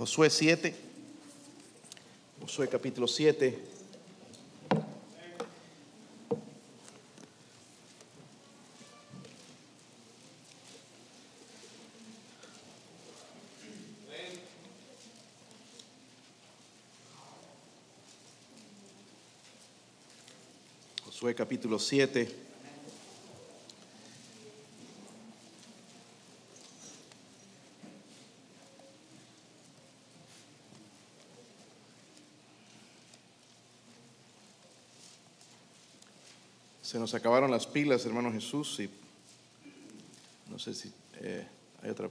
Josué 7, Josué capítulo 7. Josué capítulo 7. Se nos acabaron las pilas, hermano Jesús, y no sé si eh, hay otra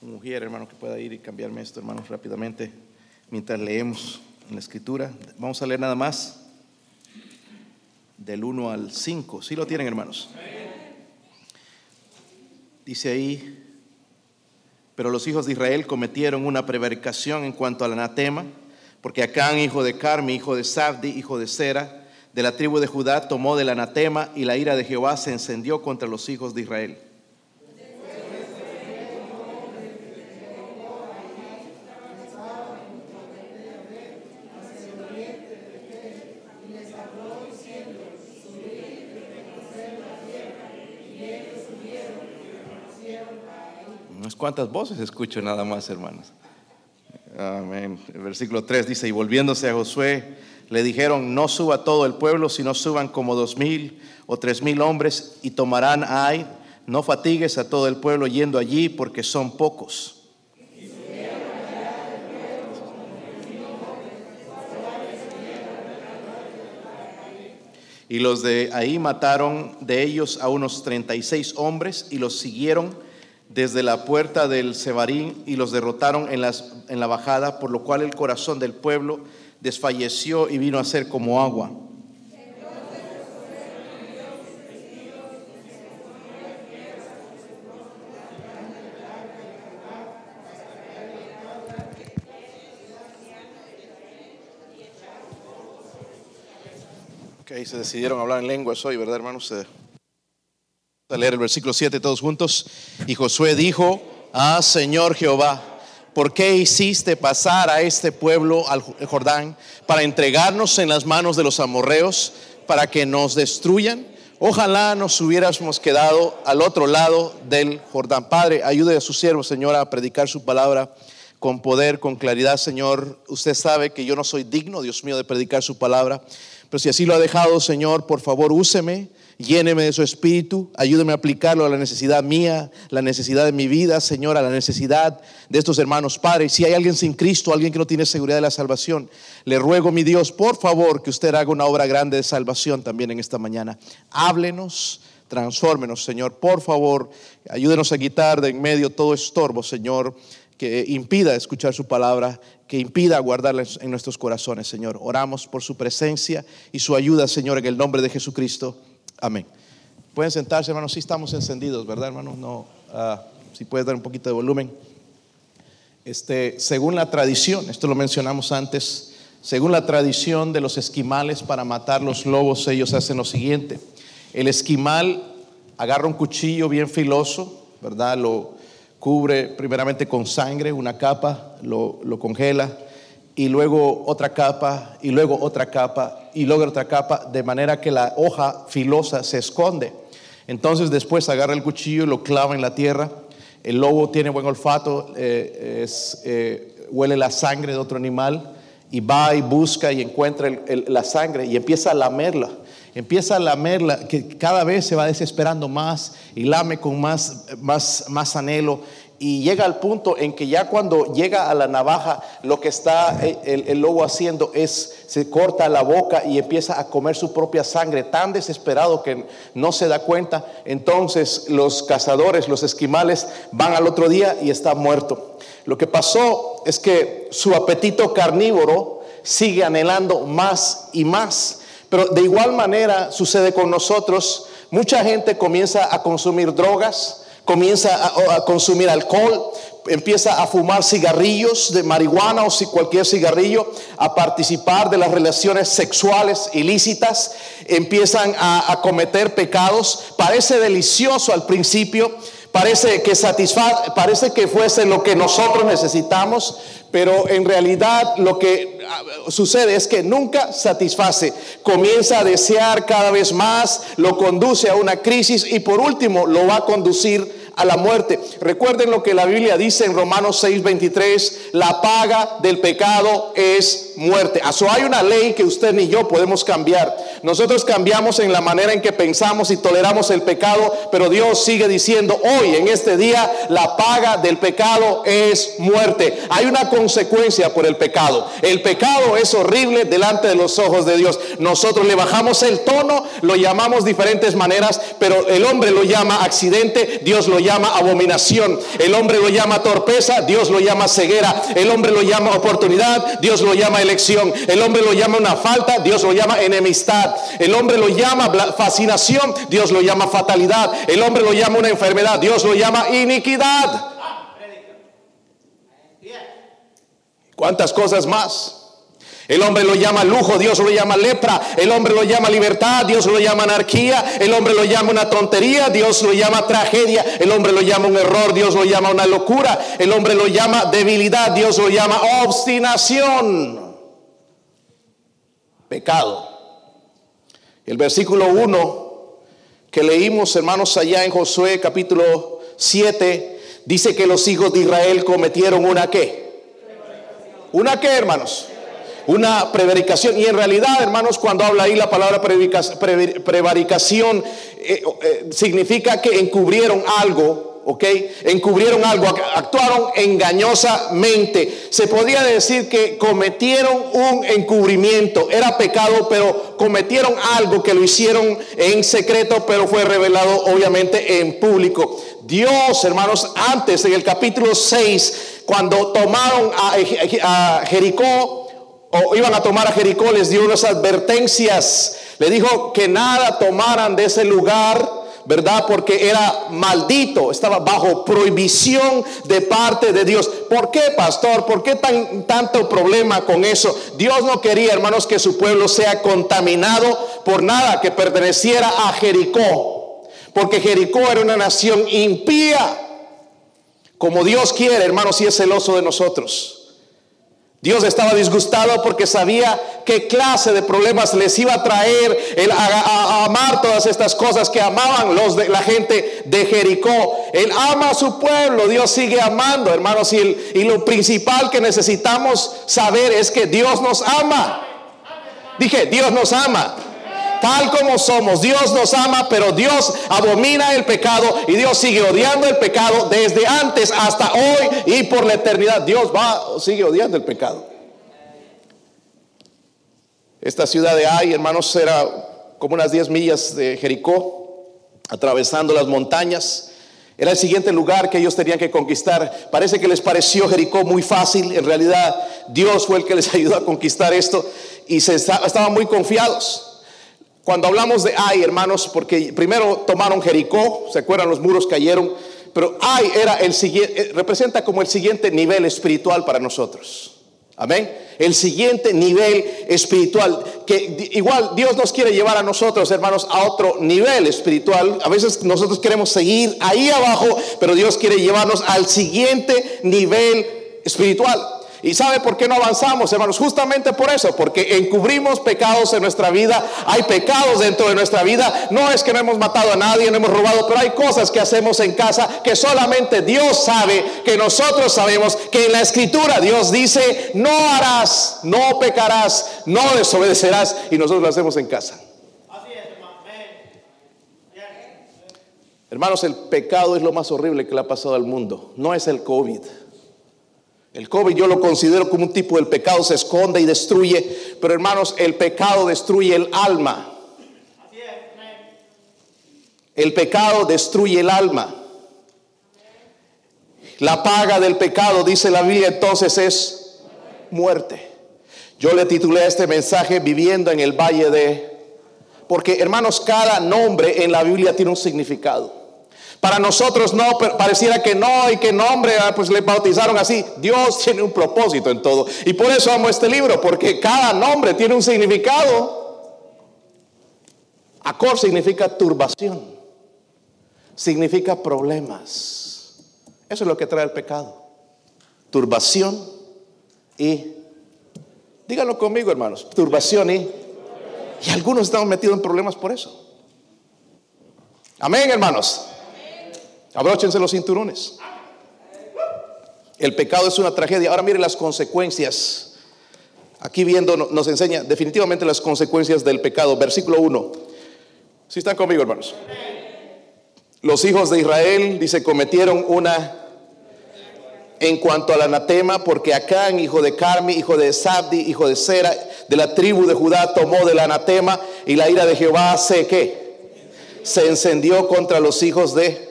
mujer, hermano, que pueda ir y cambiarme esto, hermanos, rápidamente, mientras leemos en la escritura. Vamos a leer nada más del 1 al 5. ¿Sí lo tienen, hermanos? Dice ahí, pero los hijos de Israel cometieron una prevaricación en cuanto al anatema, porque Acán, hijo de Carmi, hijo de Sabdi, hijo de Sera, de la tribu de Judá, tomó del anatema y la ira de Jehová se encendió contra los hijos de Israel. Unas cuantas voces escucho nada más, hermanos. Amén. El versículo 3 dice, y volviéndose a Josué, le dijeron, no suba todo el pueblo, sino suban como dos mil o tres mil hombres y tomarán a No fatigues a todo el pueblo yendo allí porque son pocos. Y los de ahí mataron de ellos a unos 36 hombres y los siguieron desde la puerta del Sebarín y los derrotaron en, las, en la bajada, por lo cual el corazón del pueblo desfalleció y vino a ser como agua. Ok, se decidieron hablar en lenguas hoy, ¿verdad, hermanos? A leer el versículo 7 todos juntos. Y Josué dijo, ah, Señor Jehová, ¿por qué hiciste pasar a este pueblo al Jordán para entregarnos en las manos de los amorreos para que nos destruyan? Ojalá nos hubiéramos quedado al otro lado del Jordán. Padre, ayude a su siervo, Señor, a predicar su palabra con poder, con claridad, Señor. Usted sabe que yo no soy digno, Dios mío, de predicar su palabra. Pero si así lo ha dejado, Señor, por favor, úseme, lléneme de su espíritu, ayúdeme a aplicarlo a la necesidad mía, la necesidad de mi vida, Señor, a la necesidad de estos hermanos padres. Si hay alguien sin Cristo, alguien que no tiene seguridad de la salvación, le ruego, mi Dios, por favor, que usted haga una obra grande de salvación también en esta mañana. Háblenos. Transfórmenos, Señor. Por favor, ayúdenos a quitar de en medio todo estorbo, Señor, que impida escuchar su palabra que impida guardarla en nuestros corazones, Señor. Oramos por su presencia y su ayuda, Señor, en el nombre de Jesucristo. Amén. Pueden sentarse, hermanos, si estamos encendidos, ¿verdad, hermanos? No, ah, si puedes dar un poquito de volumen. Este, según la tradición, esto lo mencionamos antes, según la tradición de los esquimales para matar los lobos, ellos hacen lo siguiente. El esquimal agarra un cuchillo bien filoso, ¿verdad? Lo, cubre primeramente con sangre una capa, lo, congela, y luego otra capa, y luego otra capa, y luego otra capa, de manera que la hoja filosa se esconde. Entonces después agarra el cuchillo y lo clava en la tierra. El lobo tiene buen olfato, eh, eh, huele la sangre de otro animal y va y busca y encuentra la sangre y empieza a lamerla empieza a lamerla, que cada vez se va desesperando más y lame con más, más, más anhelo. Y llega al punto en que ya cuando llega a la navaja, lo que está el, el, lobo haciendo es, se corta la boca y empieza a comer su propia sangre, tan desesperado que no se da cuenta. Entonces los cazadores, los esquimales, van al otro día y está muerto. Lo que pasó es que su apetito carnívoro sigue anhelando más y más. Pero de igual manera sucede con nosotros. Mucha gente comienza a consumir drogas, comienza a, consumir alcohol, empieza a fumar cigarrillos de marihuana o si cualquier cigarrillo, a participar de las relaciones sexuales ilícitas, empiezan a, a cometer pecados. Parece delicioso al principio, parece que satisfa parece que fuese lo que nosotros necesitamos, pero en realidad lo que ah, sucede es que nunca satisface. Comienza a desear cada vez más, lo conduce a una crisis y por último lo va a conducir a la muerte. Recuerden lo que la Biblia dice en Romanos 6:23, la paga del pecado es muerte. Eso hay una ley que usted ni yo podemos cambiar. Nosotros cambiamos en la manera en que pensamos y toleramos el pecado, pero Dios sigue diciendo, hoy en este día, la paga del pecado es muerte. Hay una consecuencia por el pecado. El pecado es horrible delante de los ojos de Dios. Nosotros le bajamos el tono, lo llamamos diferentes maneras, pero el hombre lo llama accidente, Dios lo llama abominación. El hombre lo llama torpeza, Dios lo llama ceguera. El hombre lo llama oportunidad, Dios lo llama El hombre lo llama una falta, Dios lo llama enemistad. El hombre lo llama fascinación, Dios lo llama fatalidad. El hombre lo llama una enfermedad, Dios lo llama iniquidad. ¿Cuántas cosas más? El hombre lo llama lujo, Dios lo llama lepra. El hombre lo llama libertad, Dios lo llama anarquía. El hombre lo llama una tontería, Dios lo llama tragedia. El hombre lo llama un error, Dios lo llama una locura. El hombre lo llama debilidad, Dios lo llama obstinación. Pecado. El versículo 1 que leímos, hermanos, allá en Josué capítulo 7, dice que los hijos de Israel cometieron una qué. ¿Una qué, hermanos? una prevaricación. Y en realidad, hermanos, cuando habla ahí la palabra prevaricación, eh, eh, significa que encubrieron algo, ¿ok? Encubrieron algo, actuaron engañosamente. Se podría decir que cometieron un encubrimiento. Era pecado, pero cometieron algo que lo hicieron en secreto, pero fue revelado obviamente en público. Dios, hermanos, antes en el capítulo 6, cuando tomaron a Jericó, o iban a tomar a Jericó, les dio unas advertencias. Le dijo que nada tomaran de ese lugar, ¿verdad? Porque era maldito, estaba bajo prohibición de parte de Dios. ¿Por qué, pastor? ¿Por qué tan, tanto problema con eso? Dios no quería, hermanos, que su pueblo sea contaminado por nada que perteneciera a Jericó. Porque Jericó era una nación impía. Como Dios quiere, hermanos, y es celoso de nosotros. Dios estaba disgustado porque sabía qué clase de problemas les iba a traer el a, amar todas estas cosas que amaban los de la gente de Jericó. Él ama a su pueblo, Dios sigue amando, hermanos, y, y lo principal que necesitamos saber es que Dios nos ama. Dije, Dios nos ama tal como somos. Dios nos ama, pero Dios abomina el pecado y Dios sigue odiando el pecado desde antes hasta hoy y por la eternidad. Dios va, sigue odiando el pecado. Esta ciudad de Ai, hermanos, era como unas 10 millas de Jericó, atravesando las montañas. Era el siguiente lugar que ellos tenían que conquistar. Parece que les pareció Jericó muy fácil. En realidad, Dios fue el que les ayudó a conquistar esto y se estaban muy confiados. Cuando hablamos de Ay, hermanos, porque primero tomaron Jericó, se acuerdan los muros cayeron, pero Ay era el siguiente, eh, representa como el siguiente nivel espiritual para nosotros. Amén. El siguiente nivel espiritual, que igual Dios nos quiere llevar a nosotros, hermanos, a otro nivel espiritual. A veces nosotros queremos seguir ahí abajo, pero Dios quiere llevarnos al siguiente nivel espiritual. ¿Y sabe por qué no avanzamos, hermanos? Justamente por eso, porque encubrimos pecados en nuestra vida, hay pecados dentro de nuestra vida. No es que no hemos matado a nadie, no hemos robado, pero hay cosas que hacemos en casa que solamente Dios sabe, que nosotros sabemos, que en la escritura Dios dice, no harás, no pecarás, no desobedecerás, y nosotros lo hacemos en casa. Hermanos, el pecado es lo más horrible que le ha pasado al mundo, no es el COVID. El COVID yo lo considero como un tipo del pecado, se esconde y destruye, pero hermanos, el pecado destruye el alma. El pecado destruye el alma. La paga del pecado, dice la Biblia, entonces es muerte. Yo le titulé este mensaje Viviendo en el Valle de... Porque hermanos, cada nombre en la Biblia tiene un significado. Para nosotros no, pareciera que no y que nombre, ah, pues le bautizaron así. Dios tiene un propósito en todo. Y por eso amo este libro, porque cada nombre tiene un significado. Acor significa turbación. significa problemas. Eso es lo que trae el pecado. Turbación y, díganlo conmigo hermanos, turbación y, y algunos estamos metidos en problemas por eso. Amén hermanos. Abróchense los cinturones. El pecado es una tragedia. Ahora miren las consecuencias. Aquí viendo nos enseña definitivamente las consecuencias del pecado. Versículo 1. Si están conmigo, hermanos. Los hijos de Israel, dice, cometieron una en cuanto al anatema, porque Acán, hijo de Carmi, hijo de Sabdi, hijo de Sera, de la tribu de Judá, tomó del anatema y la ira de Jehová se que se encendió contra los hijos de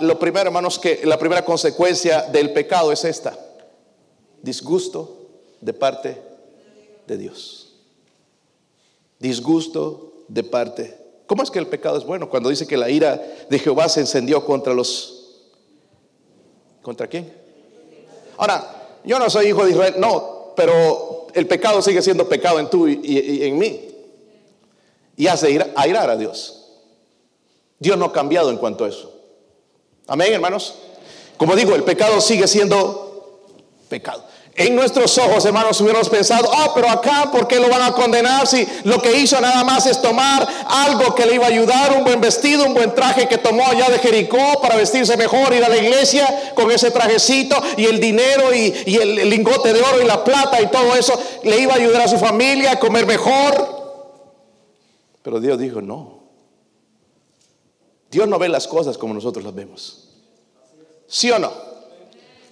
lo primero, hermanos, que la primera consecuencia del pecado es esta: disgusto de parte de Dios. Disgusto de parte. ¿Cómo es que el pecado es bueno? Cuando dice que la ira de Jehová se encendió contra los. ¿Contra quién? Ahora, yo no soy hijo de Israel, no, pero el pecado sigue siendo pecado en tú y, en mí. Y hace ir, airar a Dios. Dios no ha cambiado en cuanto a eso. Amén, hermanos. Como digo, el pecado sigue siendo pecado. En nuestros ojos, hermanos, hubiéramos pensado, ah, pero acá, ¿por qué lo van a condenar si lo que hizo nada más es tomar algo que le iba a ayudar, un buen vestido, un buen traje que tomó allá de Jericó para vestirse mejor, ir a la iglesia con ese trajecito y el dinero y, el lingote de oro y la plata y todo eso, le iba a ayudar a su familia a comer mejor? Pero Dios dijo, no. Dios no ve las cosas como nosotros las vemos. ¿Sí o no?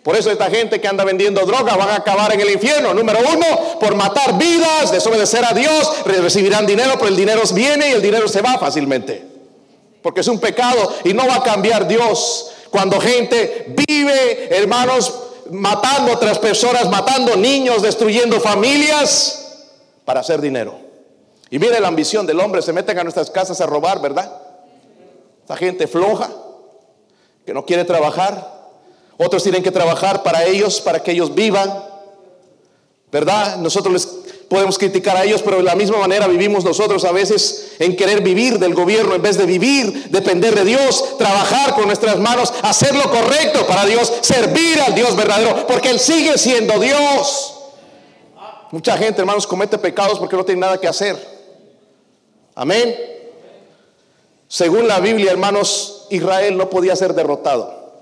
Por eso esta gente que anda vendiendo droga van a acabar en el infierno. Número uno, por matar vidas, desobedecer a Dios, recibirán dinero, pero el dinero viene y el dinero se va fácilmente. Porque es un pecado y no va a cambiar Dios. Cuando gente vive, hermanos, matando a otras personas, matando niños, destruyendo familias para hacer dinero. Y mire la ambición del hombre, se meten a nuestras casas a robar, ¿verdad? La gente floja, que no quiere trabajar. Otros tienen que trabajar para ellos, para que ellos vivan. ¿Verdad? Nosotros les podemos criticar a ellos, pero de la misma manera vivimos nosotros a veces en querer vivir del gobierno en vez de vivir, depender de Dios, trabajar con nuestras manos, hacer lo correcto para Dios, servir al Dios verdadero, porque Él sigue siendo Dios. Mucha gente, hermanos, comete pecados porque no tiene nada que hacer. Amén. Según la Biblia, hermanos, Israel no podía ser derrotado.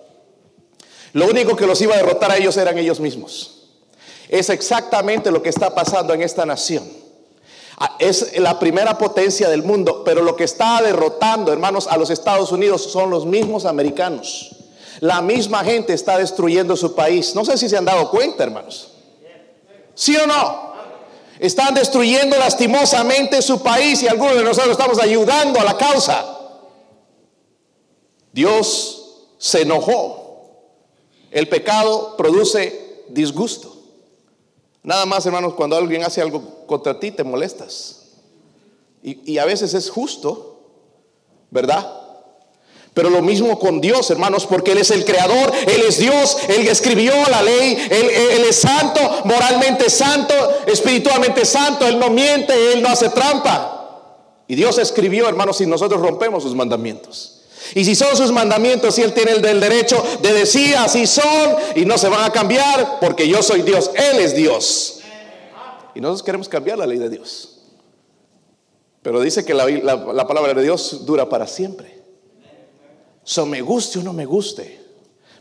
Lo único que los iba a derrotar a ellos eran ellos mismos. Es exactamente lo que está pasando en esta nación. Ah, es la primera potencia del mundo, pero lo que está derrotando, hermanos, a los Estados Unidos son los mismos americanos. La misma gente está destruyendo su país. No sé si se han dado cuenta, hermanos. ¿Sí o no? Están destruyendo lastimosamente su país y algunos de nosotros estamos ayudando a la causa. Dios se enojó. El pecado produce disgusto. Nada más, hermanos, cuando alguien hace algo contra ti, te molestas. Y, a veces es justo, ¿verdad? Pero lo mismo con Dios, hermanos, porque Él es el creador, Él es Dios, Él escribió la ley, Él, Él, es santo, moralmente santo, espiritualmente santo, Él no miente, Él no hace trampa. Y Dios escribió, hermanos, y nosotros rompemos sus mandamientos. Y si son sus mandamientos, y Él tiene el derecho de decir así son y no se van a cambiar porque yo soy Dios, Él es Dios. Y nosotros queremos cambiar la ley de Dios. Pero dice que la, palabra de Dios dura para siempre. So me guste o no me guste,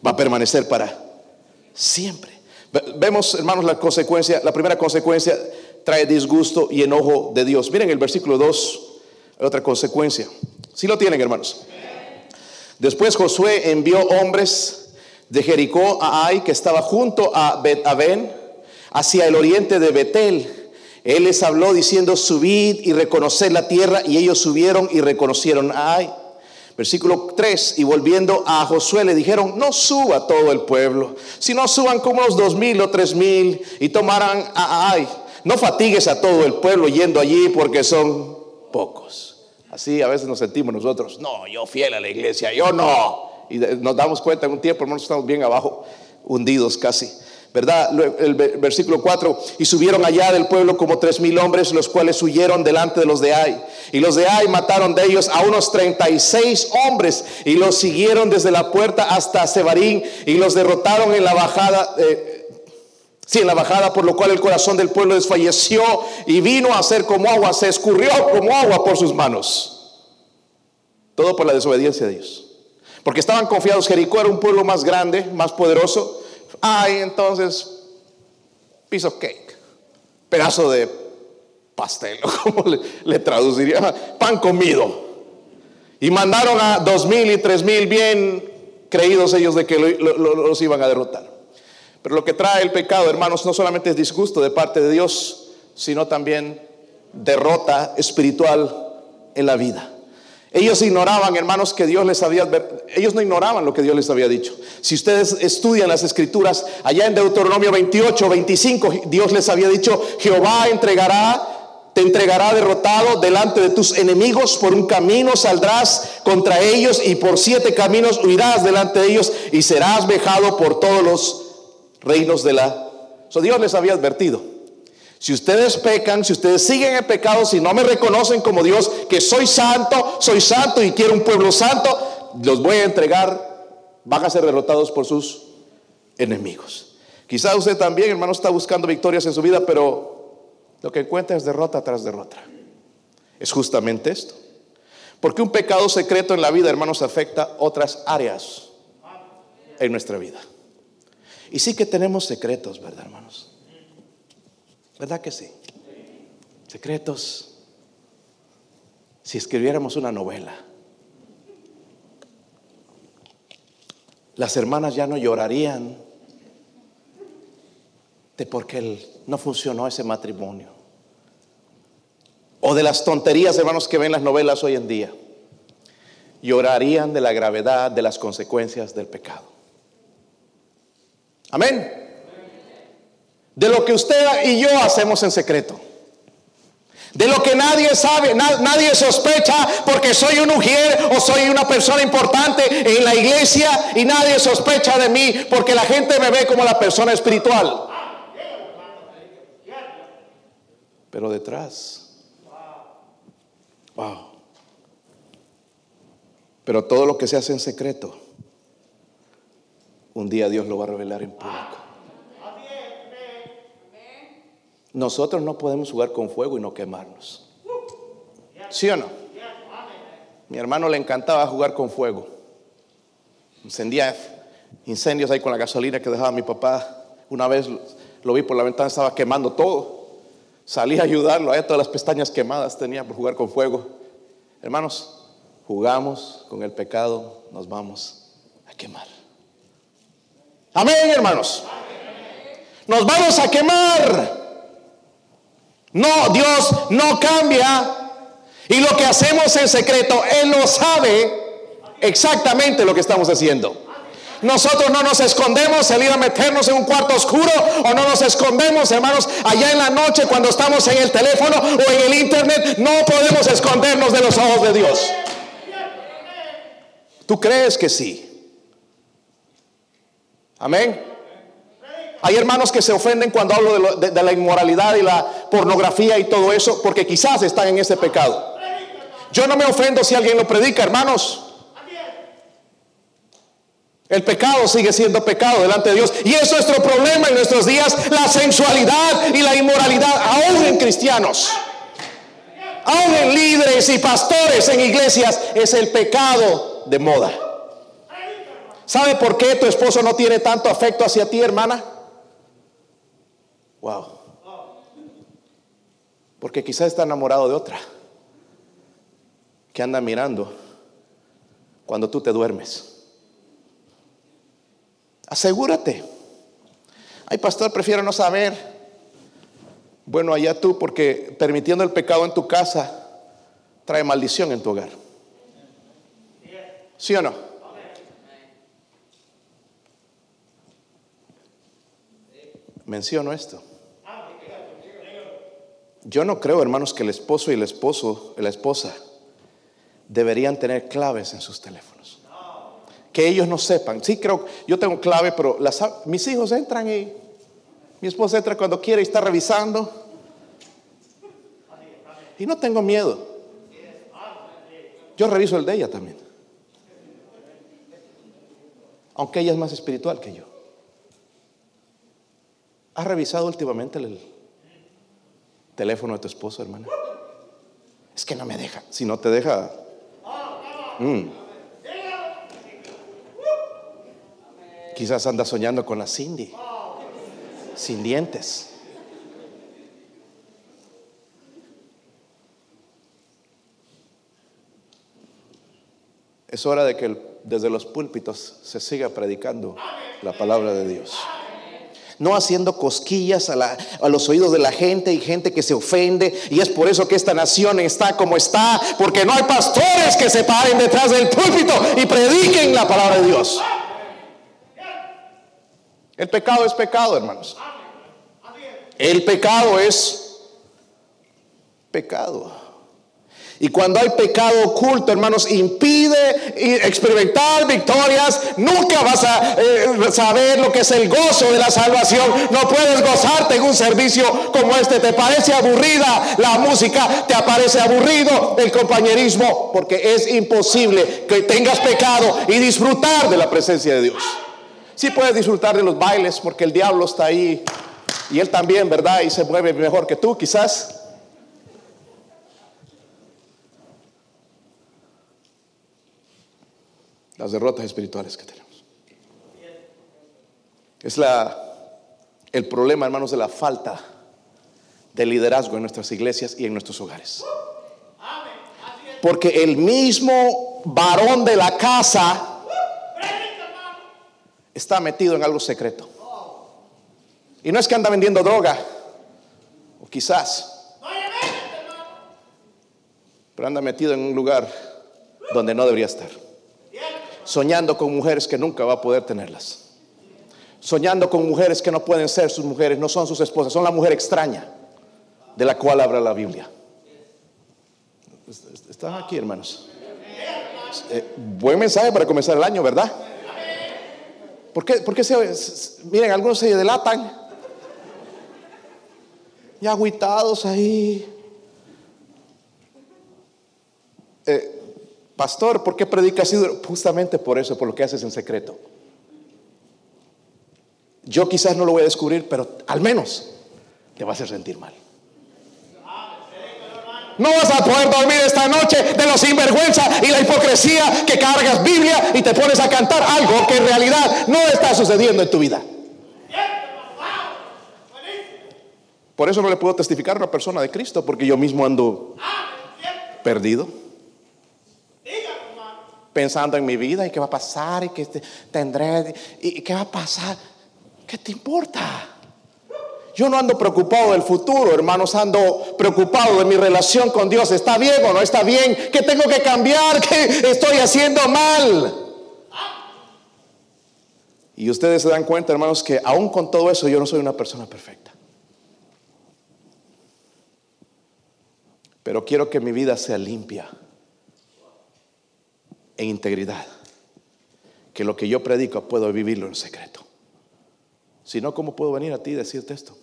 va a permanecer para siempre. Vemos, hermanos, la consecuencia, la primera consecuencia trae disgusto y enojo de Dios. Miren el versículo 2, otra consecuencia. Si lo tienen, hermanos. Después Josué envió hombres de Jericó a Ai, que estaba junto a Bet -Aben, hacia el oriente de Betel. Él les habló diciendo, subid y reconoced la tierra, y ellos subieron y reconocieron a Ai. Versículo 3, y volviendo a Josué le dijeron, no suba todo el pueblo, sino suban como unos dos mil o tres mil y tomarán a Ai. No fatigues a todo el pueblo yendo allí porque son pocos. Así a veces nos sentimos nosotros, no, yo fiel a la iglesia, yo no. Y nos damos cuenta en un tiempo, hermanos, estamos bien abajo, hundidos casi. ¿verdad? El versículo 4, y subieron allá del pueblo como tres mil hombres, los cuales huyeron delante de los de Ai. Y los de Ai mataron de ellos a unos 36 hombres y los siguieron desde la puerta hasta Sebarín y los derrotaron en la bajada. Eh, Sí, en la bajada, por lo cual el corazón del pueblo desfalleció y vino a ser como agua, se escurrió como agua por sus manos. Todo por la desobediencia de Dios. Porque estaban confiados, Jericó era un pueblo más grande, más poderoso. Ay, entonces, piece of cake, pedazo de pastel, como le, traduciría, pan comido. Y mandaron a dos mil y tres mil bien creídos ellos de que los iban a derrotar. Pero lo que trae el pecado, hermanos, no solamente es disgusto de parte de Dios, sino también derrota espiritual en la vida. Ellos ignoraban, hermanos, que Dios les había ellos no ignoraban lo que Dios les había dicho. Si ustedes estudian las escrituras, allá en Deuteronomio 28, 25, Dios les había dicho, Jehová entregará te entregará derrotado delante de tus enemigos, por un camino saldrás contra ellos y por siete caminos huirás delante de ellos y serás vejado por todos los reinos de la... Dios les había advertido. Si ustedes pecan, si ustedes siguen en pecado, si no me reconocen como Dios, que soy santo, soy santo y quiero un pueblo santo, los voy a entregar, van a ser derrotados por sus enemigos. Quizá usted también, hermano, está buscando victorias en su vida, pero lo que encuentra es derrota tras derrota. Es justamente esto. Porque un pecado secreto en la vida, hermanos, afecta otras áreas en nuestra vida. Y sí que tenemos secretos, ¿verdad, hermanos? ¿Verdad que sí? Secretos. Si escribiéramos una novela, las hermanas ya no llorarían de por qué no funcionó ese matrimonio. O de las tonterías, hermanos, que ven las novelas hoy en día. Llorarían de la gravedad de las consecuencias del pecado. Amén. De lo que usted y yo hacemos en secreto. De lo que nadie sabe, nadie sospecha porque soy un mujer o soy una persona importante en la iglesia y nadie sospecha de mí porque la gente me ve como la persona espiritual. Pero detrás, wow. Pero todo lo que se hace en secreto un día Dios lo va a revelar en público. Nosotros no podemos jugar con fuego y no quemarnos. ¿Sí o no? Mi hermano le encantaba jugar con fuego. Encendía incendios ahí con la gasolina que dejaba mi papá. Una vez lo vi por la ventana, estaba quemando todo. Salí a ayudarlo, ahí todas las pestañas quemadas tenía por jugar con fuego. Hermanos, jugamos con el pecado, nos vamos a quemar. Amén, hermanos. Nos vamos a quemar. No, Dios no cambia. Y lo que hacemos en secreto, Él lo sabe exactamente lo que estamos haciendo. Nosotros no nos escondemos el ir a meternos en un cuarto oscuro o no nos escondemos, hermanos, allá en la noche cuando estamos en el teléfono o en el internet. No podemos escondernos de los ojos de Dios. ¿Tú crees que sí? Amén. Hay hermanos que se ofenden cuando hablo de, la inmoralidad y la pornografía y todo eso, porque quizás están en ese pecado. Yo no me ofendo si alguien lo predica, hermanos. El pecado sigue siendo pecado delante de Dios. Y es nuestro problema en nuestros días, la sensualidad y la inmoralidad, aún en cristianos. Aún en líderes y pastores en iglesias, es el pecado de moda. ¿Sabe por qué tu esposo no tiene tanto afecto hacia ti, hermana? Wow. Porque quizás está enamorado de otra que anda mirando cuando tú te duermes. Asegúrate. Ay, pastor, prefiero no saber. Bueno, allá tú, porque permitiendo el pecado en tu casa trae maldición en tu hogar. ¿Sí o no? Menciono esto. Yo no creo, hermanos, que el esposo y el esposo, la esposa, deberían tener claves en sus teléfonos. Que ellos no sepan. Sí, creo, yo tengo clave, pero mis hijos entran y Mi esposa entra cuando quiere y está revisando. Y no tengo miedo. Yo reviso el de ella también. Aunque ella es más espiritual que yo. ¿Has revisado últimamente el teléfono de tu esposo, hermana? Es que no me deja. Si no te deja. Mm. Quizás anda soñando con la Cindy. Sin dientes. Es hora de que desde los púlpitos se siga predicando la palabra de Dios. No haciendo cosquillas a, los oídos de la gente y gente que se ofende. Y es por eso que esta nación está como está. Porque no hay pastores que se paren detrás del púlpito y prediquen la palabra de Dios. El pecado es pecado, hermanos. El pecado es pecado. Y cuando hay pecado oculto, hermanos, impide experimentar victorias. Nunca vas a eh, saber lo que es el gozo de la salvación. No puedes gozarte en un servicio como este. Te parece aburrida la música, te parece aburrido el compañerismo, porque es imposible que tengas pecado y disfrutar de la presencia de Dios. Sí puedes disfrutar de los bailes, porque el diablo está ahí y él también, ¿verdad? Y se mueve mejor que tú, quizás. Las derrotas espirituales que tenemos. Es la, el problema, hermanos, de la falta de liderazgo en nuestras iglesias y en nuestros hogares. Porque el mismo varón de la casa está metido en algo secreto. Y no es que anda vendiendo droga, o quizás, pero anda metido en un lugar donde no debería estar soñando con mujeres que nunca va a poder tenerlas. Soñando con mujeres que no pueden ser sus mujeres, no son sus esposas, son la mujer extraña de la cual habla la Biblia. Están aquí, hermanos. Eh, buen mensaje para comenzar el año, ¿verdad? ¿Por qué, se, miren, algunos se delatan? Y agüitados ahí. Eh, Pastor, ¿por qué predicas así? Justamente por eso, por lo que haces en secreto. Yo quizás no lo voy a descubrir, pero al menos te va a hacer sentir mal. No vas a poder dormir esta noche de la sinvergüenza y la hipocresía que cargas Biblia y te pones a cantar algo que en realidad no está sucediendo en tu vida. Por eso no le puedo testificar a una persona de Cristo, porque yo mismo ando perdido pensando en mi vida y qué va a pasar y qué tendré y qué va a pasar. ¿Qué te importa? Yo no ando preocupado del futuro, hermanos, ando preocupado de mi relación con Dios. ¿Está bien o no está bien? ¿Qué tengo que cambiar? ¿Qué estoy haciendo mal? Y ustedes se dan cuenta, hermanos, que aún con todo eso yo no soy una persona perfecta. Pero quiero que mi vida sea limpia en integridad. Que lo que yo predico puedo vivirlo en secreto. Si no, ¿cómo puedo venir a ti y decirte esto?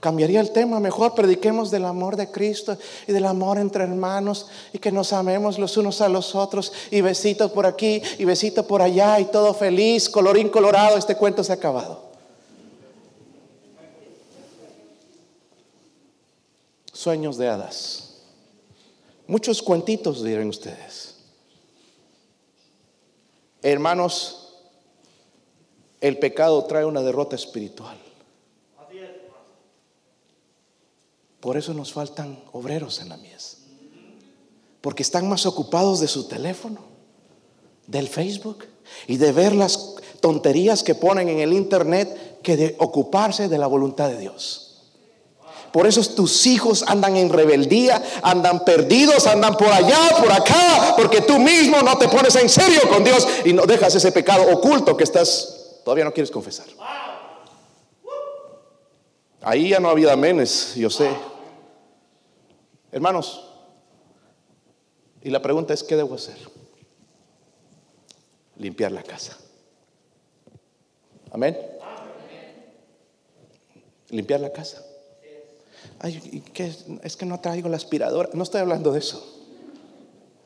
Cambiaría el tema, mejor prediquemos del amor de Cristo y del amor entre hermanos y que nos amemos los unos a los otros y besitos por aquí y besitos por allá y todo feliz, colorín colorado, este cuento se ha acabado. Sueños de hadas. Muchos cuentitos dirán ustedes. Hermanos, el pecado trae una derrota espiritual. Por eso nos faltan obreros en la mies. Porque están más ocupados de su teléfono, del Facebook y de ver las tonterías que ponen en el Internet que de ocuparse de la voluntad de Dios. Por eso tus hijos andan en rebeldía, andan perdidos, andan por allá, por acá, porque tú mismo no te pones en serio con Dios y no dejas ese pecado oculto que estás, todavía no quieres confesar. Ahí ya no había amenes, yo sé. Hermanos, y la pregunta es, ¿qué debo hacer? Limpiar la casa. Amén. Limpiar la casa. Ay, es que no traigo la aspiradora. No estoy hablando de eso.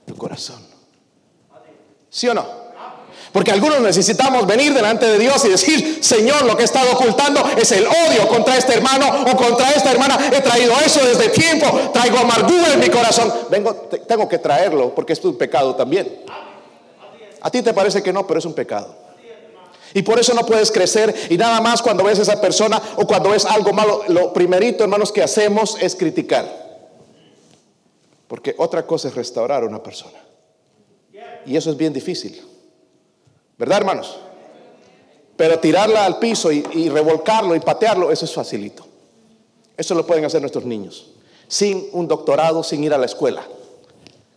Tu corazón. ¿Sí o no? Porque algunos necesitamos venir delante de Dios y decir, Señor, lo que he estado ocultando es el odio contra este hermano o contra esta hermana. He traído eso desde tiempo. Traigo amargura en mi corazón. Vengo, tengo que traerlo porque es un pecado también. A ti te parece que no, pero es un pecado. Y por eso no puedes crecer. Y nada más cuando ves a esa persona o cuando ves algo malo, lo primerito, hermanos, que hacemos es criticar. Porque otra cosa es restaurar a una persona. Y eso es bien difícil. ¿Verdad, hermanos? Pero tirarla al piso y, revolcarlo y patearlo, eso es facilito. Eso lo pueden hacer nuestros niños. Sin un doctorado, sin ir a la escuela.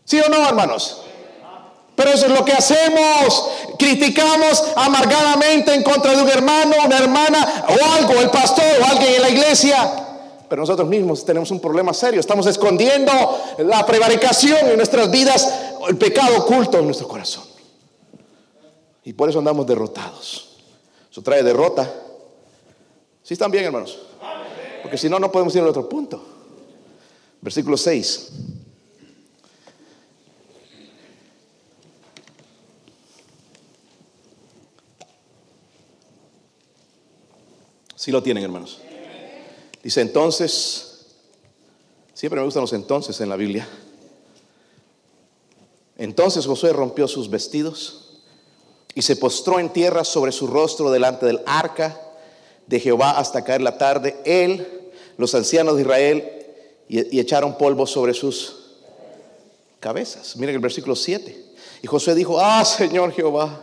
¿Sí o no, hermanos? Pero eso es lo que hacemos. Criticamos amargadamente en contra de un hermano, una hermana o algo, el pastor o alguien en la iglesia. Pero nosotros mismos tenemos un problema serio. Estamos escondiendo la prevaricación en nuestras vidas, el pecado oculto en nuestro corazón. Y por eso andamos derrotados. Eso trae derrota. ¿Sí están bien, hermanos? Porque si no, no podemos ir al otro punto. Versículo 6. Si lo tienen, hermanos. Dice entonces, siempre me gustan los entonces en la Biblia. Entonces Josué rompió sus vestidos y se postró en tierra sobre su rostro delante del arca de Jehová hasta caer la tarde. Él, los ancianos de Israel, y, echaron polvo sobre sus cabezas. Miren el versículo 7. Y Josué dijo, ah, Señor Jehová,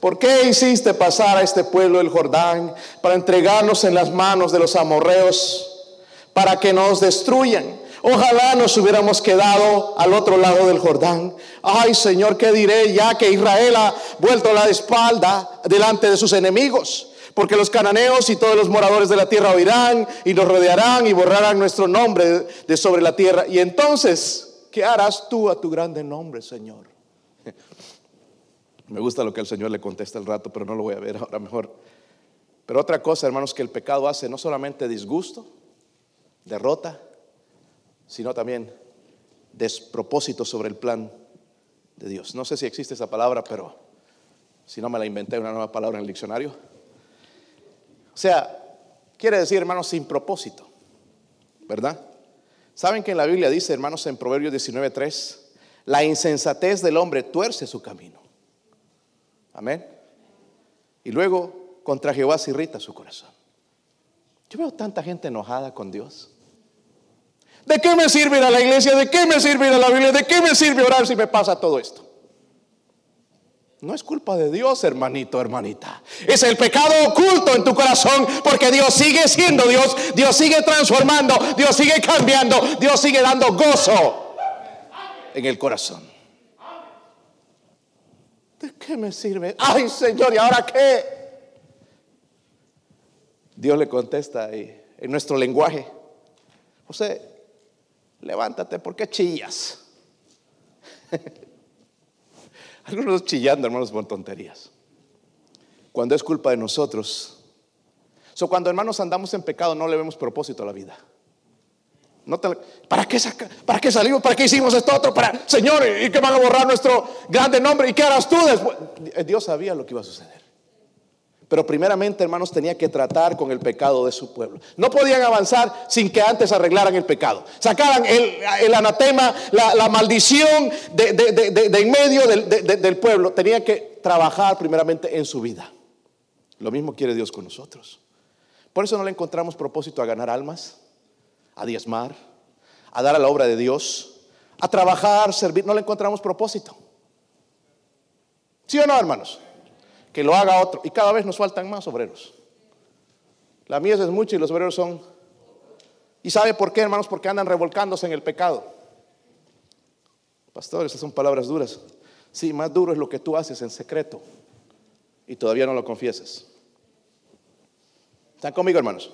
¿por qué hiciste pasar a este pueblo el Jordán para entregarnos en las manos de los amorreos para que nos destruyan? Ojalá nos hubiéramos quedado al otro lado del Jordán. Ay Señor, ¿qué diré ya que Israel ha vuelto la espalda delante de sus enemigos? Porque los cananeos y todos los moradores de la tierra oirán y nos rodearán y borrarán nuestro nombre de sobre la tierra. Y entonces, ¿qué harás tú a tu grande nombre, Señor? Me gusta lo que el Señor le contesta el rato, pero no lo voy a ver ahora mejor. Pero otra cosa, hermanos, que el pecado hace no solamente disgusto, derrota, sino también despropósito sobre el plan de Dios. No sé si existe esa palabra, pero si no me la inventé una nueva palabra en el diccionario. O sea, quiere decir, hermanos, sin propósito, ¿verdad? ¿Saben que en la Biblia dice, hermanos, en Proverbios 19:3, la insensatez del hombre tuerce su camino? Amén. Y luego contra Jehová se irrita su corazón. Yo veo tanta gente enojada con Dios. ¿De qué me sirve ir a la iglesia? ¿De qué me sirve ir a la Biblia? ¿De qué me sirve orar si me pasa todo esto? No es culpa de Dios, hermanito, hermanita. Es el pecado oculto en tu corazón porque Dios sigue siendo Dios, Dios sigue transformando, Dios sigue cambiando, Dios sigue dando gozo en el corazón. ¿De qué me sirve? Ay, Señor, ¿y ahora qué? Dios le contesta en nuestro lenguaje. José, levántate, ¿por qué chillas? Algunos chillando, hermanos, por tonterías. Cuando es culpa de nosotros. So, cuando hermanos andamos en pecado, no le vemos propósito a la vida. ¿Para, qué ¿Para qué salimos? ¿Para qué hicimos esto otro? Para, Señor, ¿y qué van a borrar nuestro grande nombre? ¿Y qué harás tú después? Dios sabía lo que iba a suceder. Pero primeramente, hermanos, tenía que tratar con el pecado de su pueblo. No podían avanzar sin que antes arreglaran el pecado. Sacaran el, anatema, la, maldición de, en medio del, del pueblo. Tenían que trabajar primeramente en su vida. Lo mismo quiere Dios con nosotros. Por eso no le encontramos propósito a ganar almas, a diezmar, a dar a la obra de Dios, a trabajar, servir. No le encontramos propósito. ¿Sí o no, hermanos? que lo haga otro. Y cada vez nos faltan más obreros. La mies es mucha y los obreros son... ¿Y sabe por qué, hermanos? Porque andan revolcándose en el pecado. Pastores, esas son palabras duras. Sí, más duro es lo que tú haces en secreto y todavía no lo confiesas. ¿Están conmigo, hermanos?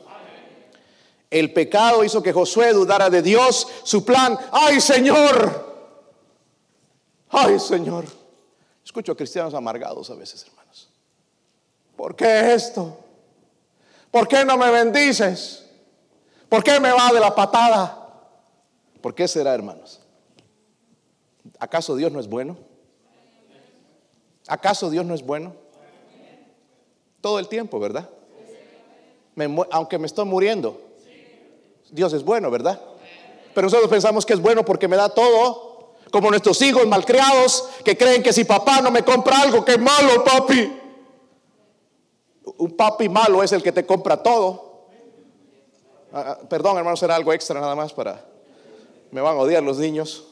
El pecado hizo que Josué dudara de Dios, su plan. ¡Ay, Señor! ¡Ay, Señor! Escucho a cristianos amargados a veces, hermanos. ¿Por qué esto? ¿Por qué no me bendices? ¿Por qué me va de la patada? ¿Por qué será, hermanos? ¿Acaso Dios no es bueno? ¿Acaso Dios no es bueno? Todo el tiempo, ¿verdad? aunque me estoy muriendo, Dios es bueno, ¿verdad? Pero nosotros pensamos que es bueno porque me da todo, como nuestros hijos malcriados que creen que si papá no me compra algo, que malo, papi. Un papi malo es el que te compra todo. Ah, ah, perdón, hermano, será algo extra nada más para... Me van a odiar los niños.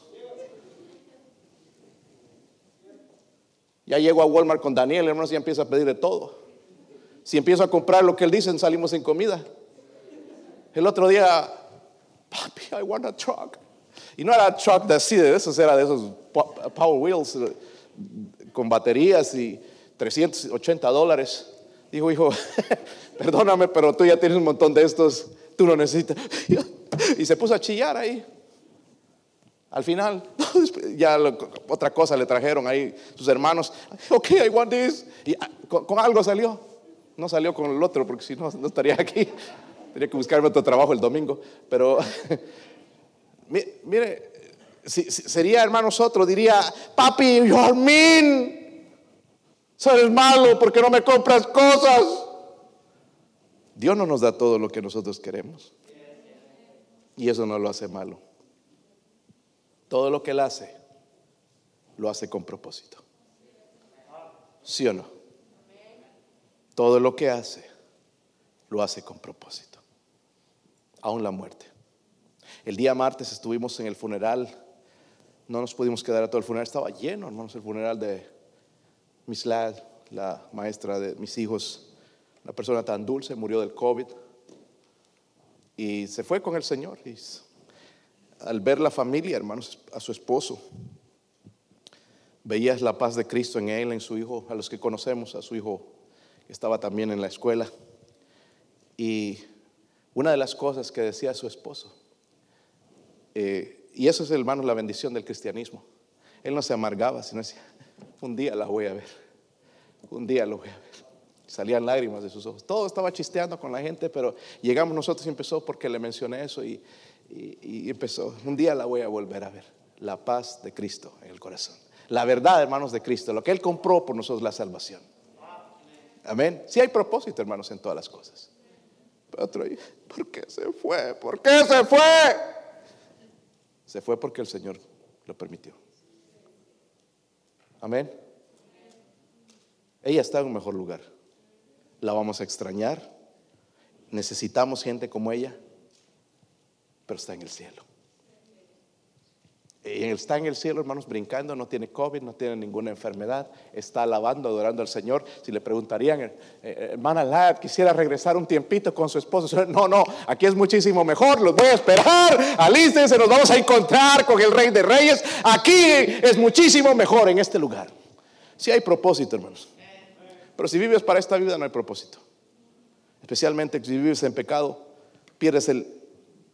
Ya llego a Walmart con Daniel, hermanos, y empieza a pedir de todo. Si empiezo a comprar lo que él dice, salimos sin comida. El otro día, papi, I want a truck. Y no era truck de así, de esos, era de esos Power Wheels eh, con baterías y 380 dólares. Dijo, hijo, perdóname, pero tú ya tienes un montón de estos, tú no necesitas. Y se puso a chillar ahí. Al final, ya otra cosa le trajeron ahí sus hermanos. Ok, I want this. Y ah, con, algo salió. No salió con el otro porque si no, no estaría aquí. Tenía que buscarme otro trabajo el domingo. Pero, mire, sería hermanos otro, diría, papi, are mean. Malo porque no me compras cosas. Dios no nos da todo lo que nosotros queremos. Y eso no lo hace malo. Todo lo que Él hace, lo hace con propósito. ¿Sí o no? Todo lo que hace, lo hace con propósito. Aún la muerte. El día martes estuvimos en el funeral. No nos pudimos quedar a todo el funeral. Estaba lleno, hermanos, el funeral de Miss la maestra de mis hijos. Una persona tan dulce, murió del COVID. Y se fue con el Señor. Y al ver la familia, hermanos, a su esposo, veías la paz de Cristo en él, en su hijo, a los que conocemos, a su hijo que estaba también en la escuela. Y una de las cosas que decía su esposo, eh, y eso es, hermanos, la bendición del cristianismo. Él no se amargaba, sino decía, un día la voy a ver, un día lo voy a ver. Salían lágrimas de sus ojos. Todo estaba chisteando con la gente, pero llegamos nosotros y empezó porque le mencioné eso y, y, empezó, un día la voy a volver a ver, la paz de Cristo en el corazón. La verdad, hermanos, de Cristo, lo que Él compró por nosotros, la salvación. Amén. Si hay propósito, hermanos, en todas las cosas. ¿Por qué se fue? ¿Por qué se fue? Se fue porque el Señor lo permitió. Amén. Ella está en un mejor lugar. La vamos a extrañar. Necesitamos gente como ella pero está en el cielo. Y está en el cielo, hermanos, brincando, no tiene COVID, no tiene ninguna enfermedad, está alabando, adorando al Señor. Si le preguntarían, eh, eh, hermana Lad, quisiera regresar un tiempito con su esposo. No, no, aquí es muchísimo mejor, los voy a esperar, alístense, nos vamos a encontrar con el Rey de Reyes. Aquí es muchísimo mejor en este lugar. Si hay propósito, hermanos. Pero si vives para esta vida, no hay propósito. Especialmente si vives en pecado, pierdes el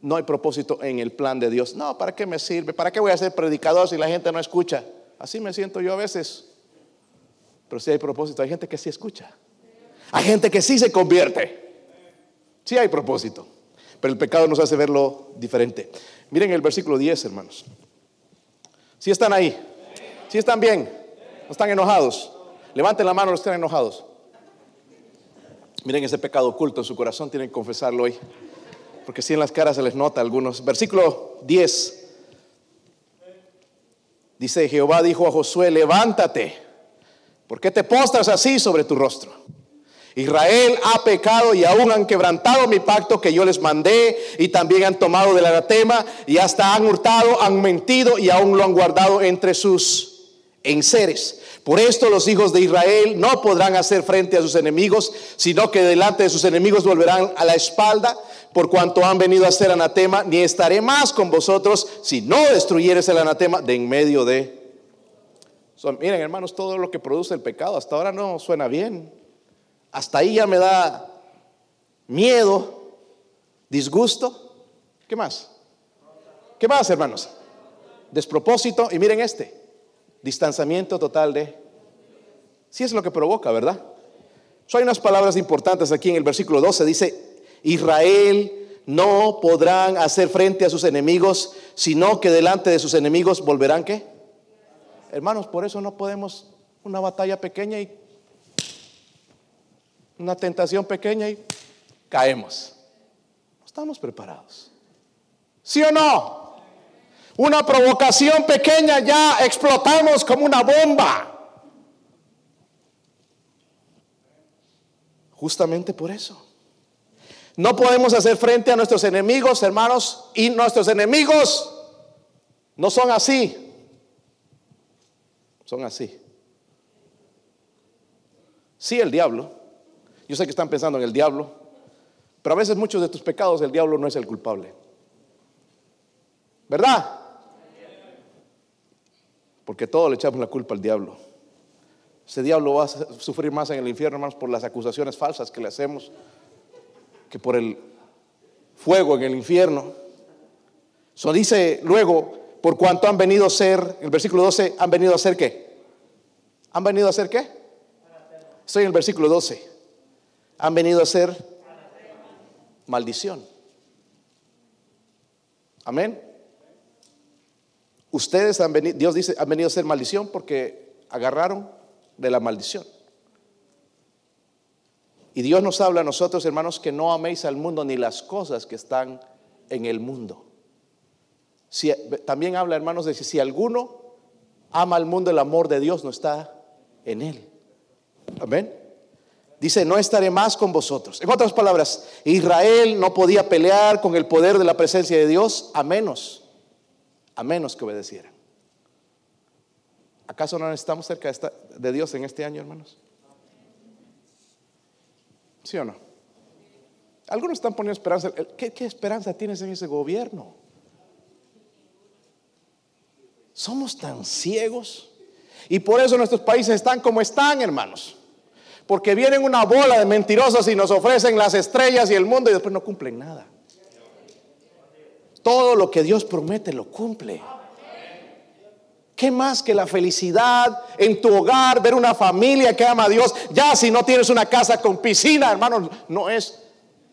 no hay propósito en el plan de Dios. No, ¿para qué me sirve? ¿Para qué voy a ser predicador si la gente no escucha? Así me siento yo a veces. Pero si hay propósito, hay gente que sí escucha. Hay gente que sí se convierte. Sí hay propósito. Pero el pecado nos hace verlo diferente. Miren el versículo 10, hermanos. Si están ahí. Si están bien. No están enojados. Levanten la mano los que están enojados. Miren ese pecado oculto en su corazón. Tienen que confesarlo hoy porque si en las caras se les nota algunos. Versículo 10. Dice Jehová dijo a Josué, levántate, ¿por qué te postras así sobre tu rostro? Israel ha pecado y aún han quebrantado mi pacto que yo les mandé y también han tomado del anatema y hasta han hurtado, han mentido y aún lo han guardado entre sus enseres. Por esto los hijos de Israel no podrán hacer frente a sus enemigos, sino que delante de sus enemigos volverán a la espalda por cuanto han venido a ser anatema, ni estaré más con vosotros si no destruyeres el anatema de en medio de... miren hermanos, todo lo que produce el pecado hasta ahora no suena bien. Hasta ahí ya me da miedo, disgusto. ¿Qué más? ¿Qué más, hermanos? Despropósito. Y miren este, distanciamiento total de... Si es lo que provoca, ¿verdad? So, hay unas palabras importantes aquí en el versículo 12. Dice, Israel no podrán hacer frente a sus enemigos, sino que delante de sus enemigos volverán qué? Hermanos, por eso no podemos una batalla pequeña y una tentación pequeña y caemos. No estamos preparados. ¿Sí o no? Una provocación pequeña ya explotamos como una bomba. Justamente por eso. No podemos hacer frente a nuestros enemigos, hermanos, y nuestros enemigos no son así. Son así. Sí, el diablo. Yo sé que están pensando en el diablo, pero a veces muchos de tus pecados el diablo no es el culpable. ¿Verdad? Porque todo le echamos la culpa al diablo. Ese diablo va a sufrir más en el infierno, hermanos, por las acusaciones falsas que le hacemos, que por el fuego en el infierno. Eso dice luego, por cuanto han venido a ser, el versículo 12, han venido a ser qué? ¿Han venido a ser qué? Estoy en el versículo 12. Han venido a ser maldición. Amén. Ustedes han venido, Dios dice, han venido a ser maldición porque agarraron de la maldición. Y Dios nos habla a nosotros, hermanos, que no améis al mundo ni las cosas que están en el mundo. Si, también habla, hermanos, de que si alguno ama al mundo, el amor de Dios no está en él. Amén. Dice, no estaré más con vosotros. En otras palabras, Israel no podía pelear con el poder de la presencia de Dios a menos, a menos que obedecieran. ¿Acaso no estamos cerca de Dios en este año, hermanos? ¿Sí o no? Algunos están poniendo esperanza. ¿Qué, esperanza tienes en ese gobierno? Somos tan ciegos. Y por eso nuestros países están como están, hermanos. Porque vienen una bola de mentirosos y nos ofrecen las estrellas y el mundo y después no cumplen nada. Todo lo que Dios promete lo cumple. ¿Qué más que la felicidad en tu hogar, ver una familia que ama a Dios? Ya si no tienes una casa con piscina, hermanos, no es,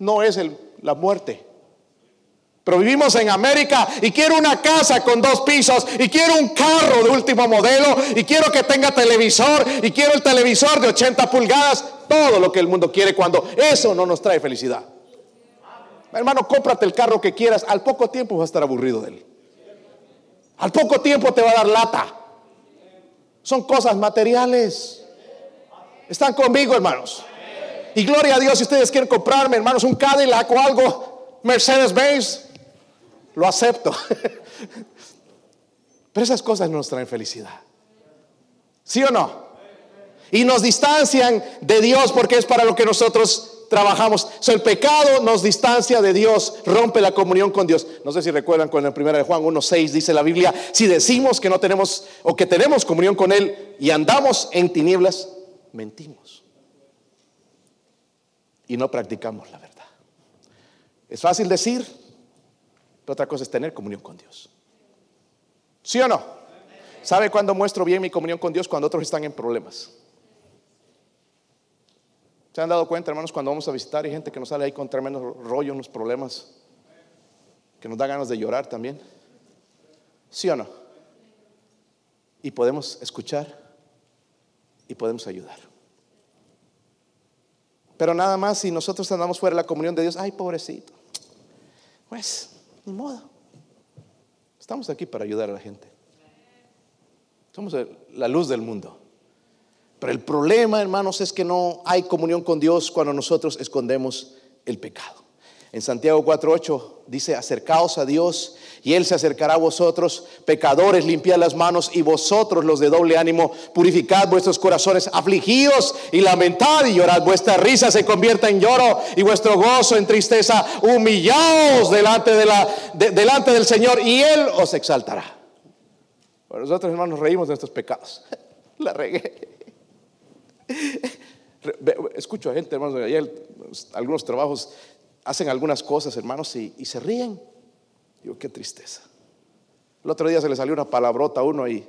no es la muerte. Pero vivimos en América y quiero una casa con dos pisos y quiero un carro de último modelo y quiero que tenga televisor y quiero el televisor de 80 pulgadas, todo lo que el mundo quiere cuando eso no nos trae felicidad. Hermano, cómprate el carro que quieras, al poco tiempo vas a estar aburrido de él. Al poco tiempo te va a dar lata. Son cosas materiales. Están conmigo, hermanos. Y gloria a Dios si ustedes quieren comprarme, hermanos, un Cadillac o algo, Mercedes-Benz, lo acepto. Pero esas cosas no nos traen felicidad. ¿Sí o no? Y nos distancian de Dios porque es para lo que nosotros trabajamos. el pecado nos distancia de Dios, rompe la comunión con Dios. No sé si recuerdan cuando en 1 de Juan 1.6 dice la Biblia, si decimos que no tenemos o que tenemos comunión con Él y andamos en tinieblas, mentimos. Y no practicamos la verdad. Es fácil decir, pero otra cosa es tener comunión con Dios. ¿Sí o no? ¿Sabe cuándo muestro bien mi comunión con Dios? Cuando otros están en problemas. ¿Se han dado cuenta, hermanos, cuando vamos a visitar hay gente que nos sale ahí con tremendo rollo, unos problemas, que nos da ganas de llorar también? ¿Sí o no? Y podemos escuchar y podemos ayudar. Pero nada más si nosotros andamos fuera de la comunión de Dios, ay, pobrecito. Pues, ni modo. Estamos aquí para ayudar a la gente. Somos la luz del mundo. Pero el problema, hermanos, es que no hay comunión con Dios cuando nosotros escondemos el pecado. En Santiago 4:8 dice, acercaos a Dios y Él se acercará a vosotros, pecadores, limpiad las manos y vosotros los de doble ánimo, purificad vuestros corazones, afligidos y lamentad y llorad, vuestra risa se convierta en lloro y vuestro gozo en tristeza, humillaos delante, de la, delante del Señor y Él os exaltará. nosotros hermanos reímos de estos pecados. La regué. Escucho a gente, hermanos, algunos trabajos hacen algunas cosas, hermanos, y, se ríen. Digo, qué tristeza. El otro día se le salió una palabrota a uno y,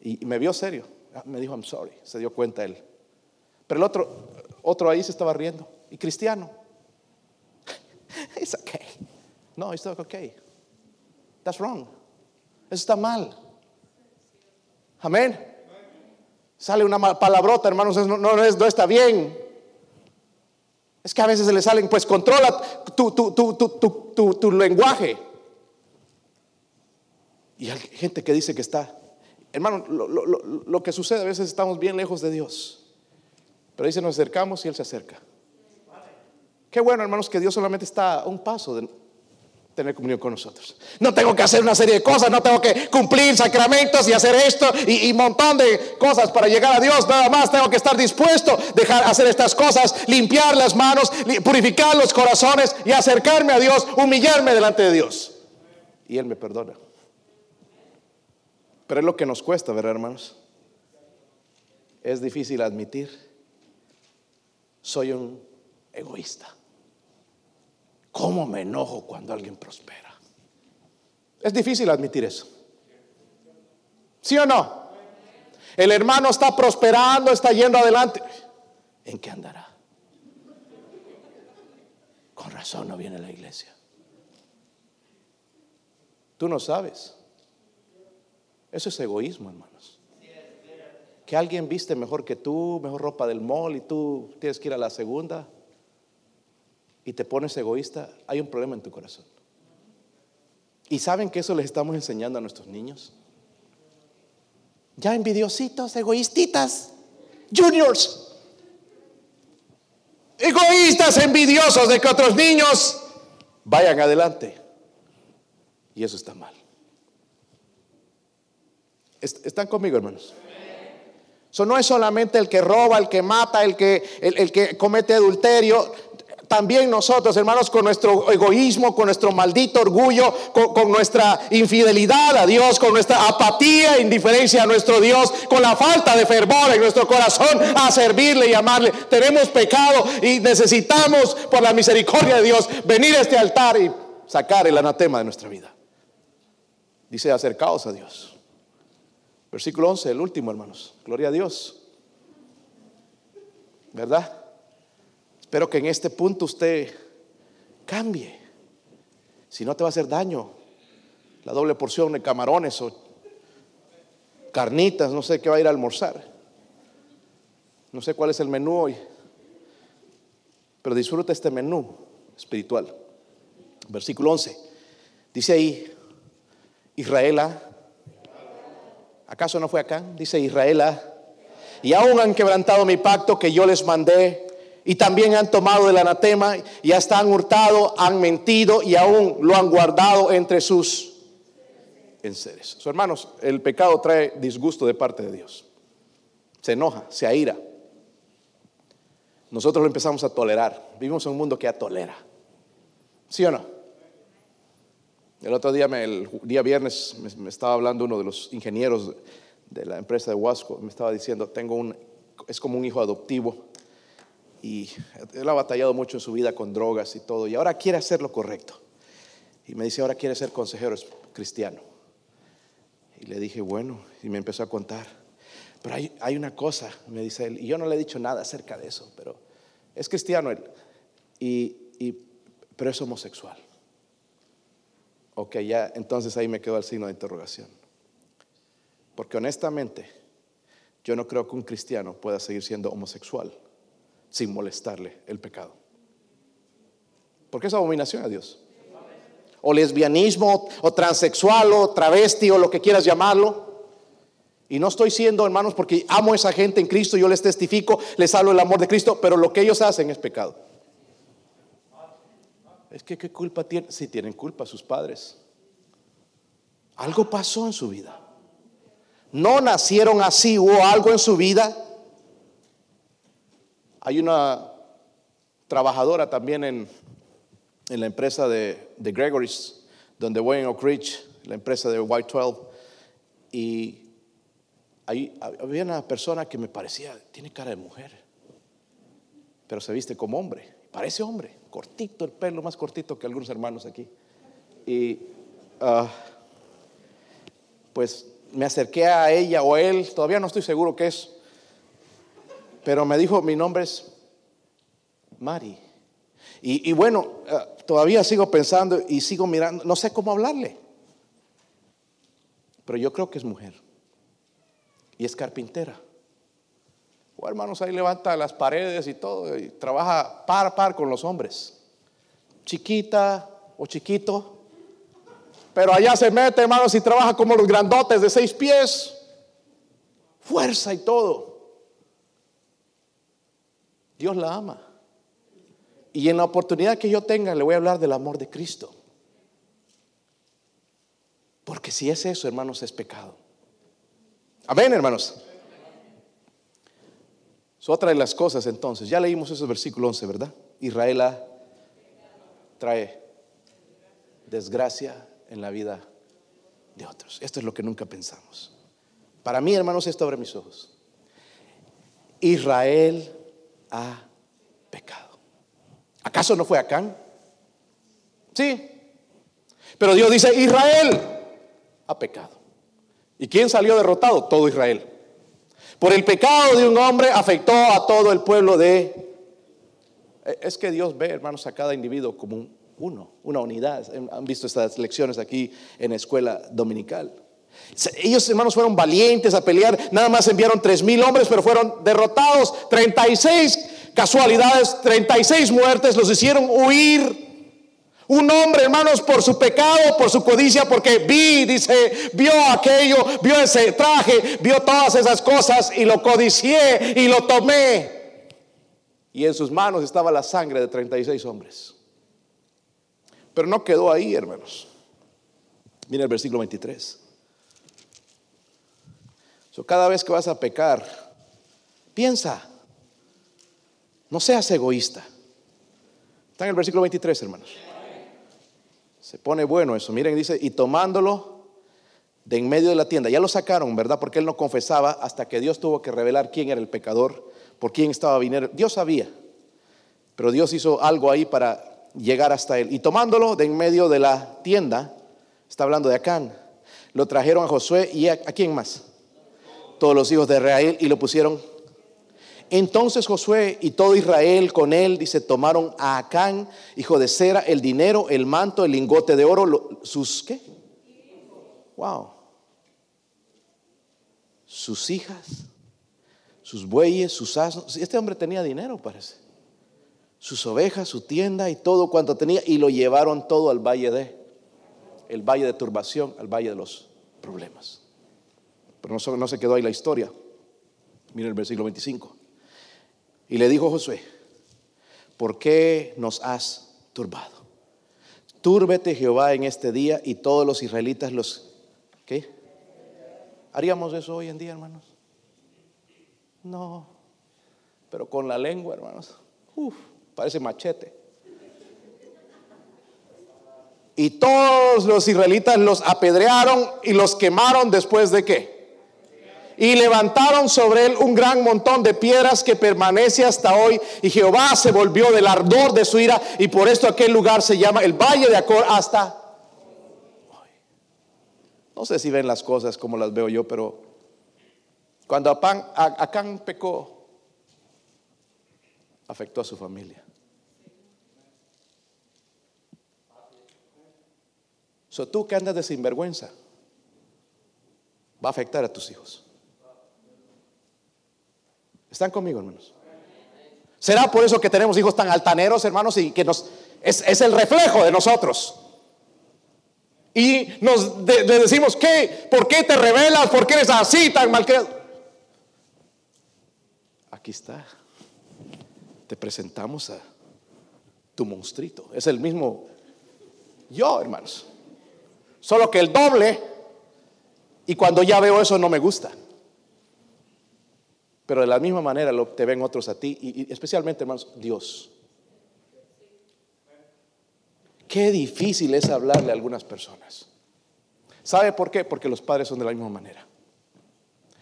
y, me vio serio. Ah, me dijo, I'm sorry. Se dio cuenta él. Pero el otro, otro ahí se estaba riendo. Y cristiano. It's okay. No, it's not okay. That's wrong. Eso está mal. Amén. Sale una palabrota, hermanos, no, no, no está bien. Es que a veces se le salen, pues controla tu, tu, tu, tu lenguaje. Y hay gente que dice que está. Hermano, lo, lo, lo, que sucede a veces estamos bien lejos de Dios. Pero dice, nos acercamos y Él se acerca. Qué bueno, hermanos, que Dios solamente está a un paso tener comunión con nosotros. No tengo que hacer una serie de cosas, no tengo que cumplir sacramentos y hacer esto y un montón de cosas para llegar a Dios. Nada más tengo que estar dispuesto dejar hacer estas cosas, limpiar las manos, purificar los corazones y acercarme a Dios, humillarme delante de Dios. Y Él me perdona. Pero es lo que nos cuesta, ¿verdad, hermanos? Es difícil admitir, soy un egoísta. ¿Cómo me enojo cuando alguien prospera? Es difícil admitir eso. ¿Sí o no? El hermano está prosperando, está yendo adelante. ¿En qué andará? Con razón no viene a la iglesia. Tú no sabes. Eso es egoísmo, hermanos. Que alguien viste mejor que tú, mejor ropa del mall y tú tienes que ir a la segunda y te pones egoísta, hay un problema en tu corazón. ¿Y saben que eso les estamos enseñando a nuestros niños? Ya envidiositos, egoístitas, juniors, egoístas, envidiosos de que otros niños vayan adelante. Y eso está mal. ¿Están conmigo, hermanos? Eso no es solamente el que roba, el que mata, el que, el que comete adulterio también nosotros, hermanos, con nuestro egoísmo, con nuestro maldito orgullo, con, nuestra infidelidad a Dios, con nuestra apatía, indiferencia a nuestro Dios, con la falta de fervor en nuestro corazón a servirle y amarle. Tenemos pecado y necesitamos, por la misericordia de Dios, venir a este altar y sacar el anatema de nuestra vida. Dice, acercaos a Dios. Versículo 11, el último, hermanos. Gloria a Dios. ¿Verdad? Espero que en este punto usted cambie. Si no te va a hacer daño. La doble porción de camarones o carnitas, no sé qué va a ir a almorzar. No sé cuál es el menú hoy. Pero disfruta este menú espiritual. Versículo 11. Dice ahí, Israela. ¿Acaso no fue acá? Dice Israela. Y aún han quebrantado mi pacto que yo les mandé y también han tomado el anatema y hasta han hurtado, han mentido y aún lo han guardado entre sus enseres. So, hermanos, el pecado trae disgusto de parte de Dios. Se enoja, se aira. Nosotros lo empezamos a tolerar. Vivimos en un mundo que ya tolera. ¿Sí o no? El otro día, el día viernes, me, estaba hablando uno de los ingenieros de la empresa de Huasco. Me estaba diciendo, tengo un, es como un hijo adoptivo y él ha batallado mucho en su vida con drogas y todo, y ahora quiere hacer lo correcto. Y me dice, ahora quiere ser consejero cristiano. Y le dije, bueno, y me empezó a contar. Pero hay, una cosa, me dice él, y yo no le he dicho nada acerca de eso, pero es cristiano él, y, y, pero es homosexual. Ok, ya, entonces ahí me quedó el signo de interrogación. Porque honestamente, yo no creo que un cristiano pueda seguir siendo homosexual sin molestarle el pecado. Porque es abominación a Dios. O lesbianismo, o transexual, o travesti, o lo que quieras llamarlo. Y no estoy siendo, hermanos, porque amo a esa gente en Cristo, yo les testifico, les hablo el amor de Cristo, pero lo que ellos hacen es pecado. Es que qué culpa tienen, si tienen culpa sus padres. Algo pasó en su vida. No nacieron así, hubo algo en su vida hay una trabajadora también en, la empresa de, de, Gregory's, donde voy en Oak Ridge, la empresa de White 12, y ahí había una persona que me parecía, tiene cara de mujer, pero se viste como hombre, parece hombre, cortito el pelo, más cortito que algunos hermanos aquí. Y ah, pues me acerqué a ella o a él, todavía no estoy seguro qué es, Pero me dijo, mi nombre es Mari. Y, bueno, eh, todavía sigo pensando y sigo mirando, no sé cómo hablarle. Pero yo creo que es mujer. Y es carpintera. O hermanos, ahí levanta las paredes y todo, y trabaja par a par con los hombres. Chiquita o chiquito. Pero allá se mete, hermanos, y trabaja como los grandotes de seis pies. Fuerza y todo. Dios la ama. Y en la oportunidad que yo tenga, le voy a hablar del amor de Cristo. Porque si es eso, hermanos, es pecado. Amén, hermanos. Es otra de las cosas entonces. Ya leímos ese versículo 11, ¿verdad? Israel trae desgracia en la vida de otros. Esto es lo que nunca pensamos. Para mí, hermanos, esto abre mis ojos. Israel ha pecado. ¿Acaso no fue Acán? Sí. Pero Dios dice, Israel ha pecado. ¿Y quién salió derrotado? Todo Israel. Por el pecado de un hombre afectó a todo el pueblo de... Es que Dios ve, hermanos, a cada individuo como uno, una unidad. Han visto estas lecciones aquí en la escuela dominical. Ellos, hermanos, fueron valientes a pelear. Nada más enviaron tres mil hombres, pero fueron derrotados. 36 casualidades, 36 muertes, los hicieron huir. Un hombre, hermanos, por su pecado, por su codicia, porque vi, dice, vio aquello, vio ese traje, vio todas esas cosas y lo codicié y lo tomé. Y en sus manos estaba la sangre de 36 hombres. Pero no quedó ahí, hermanos. Mira el versículo 23. Cada vez que vas a pecar, piensa, no seas egoísta. Está en el versículo 23, hermanos. Se pone bueno eso. Miren, dice, y tomándolo de en medio de la tienda. Ya lo sacaron, ¿verdad? Porque él no confesaba hasta que Dios tuvo que revelar quién era el pecador, por quién estaba viniendo. Dios sabía, pero Dios hizo algo ahí para llegar hasta él. Y tomándolo de en medio de la tienda, está hablando de Acán, lo trajeron a Josué y a, ¿a quién más? Todos los hijos de Israel y lo pusieron entonces Josué y todo Israel con él, dice, tomaron a Acán, hijo de Sera, el dinero, el manto, el lingote de oro, sus, ¿qué? Wow. Sus hijas, sus bueyes, sus asnos. Este hombre tenía dinero, parece. Sus ovejas, su tienda y todo cuanto tenía, y lo llevaron todo al valle de, el valle de turbación, al valle de los problemas. Pero no, se quedó ahí la historia. Mira el versículo 25. Y le dijo Josué, ¿por qué nos has turbado? Túrbete Jehová en este día y todos los israelitas los... ¿Qué? ¿Haríamos eso hoy en día, hermanos? No, pero con la lengua, hermanos. Uf, parece machete. Y todos los israelitas los apedrearon y los quemaron después de qué? Y levantaron sobre él un gran montón de piedras que permanece hasta hoy. Y Jehová se volvió del ardor de su ira y por esto aquel lugar se llama el Valle de Acor hasta hoy. No sé si ven las cosas como las veo yo, pero cuando Acán pecó, afectó a su familia. So, tú que andas de sinvergüenza, va a afectar a tus hijos. ¿Están conmigo, hermanos? ¿Será por eso que tenemos hijos tan altaneros, hermanos, y que nos es, el reflejo de nosotros? Y nos decimos, ¿qué? ¿Por qué te revelas? ¿Por qué eres así tan mal Aquí está. Te presentamos a tu monstruito. Es el mismo yo, hermanos. Solo que el doble. Y cuando ya veo eso no me gusta. Pero de la misma manera lo, te ven otros a ti, y, especialmente, hermanos, Dios. Qué difícil es hablarle a algunas personas. ¿Sabe por qué? Porque los padres son de la misma manera.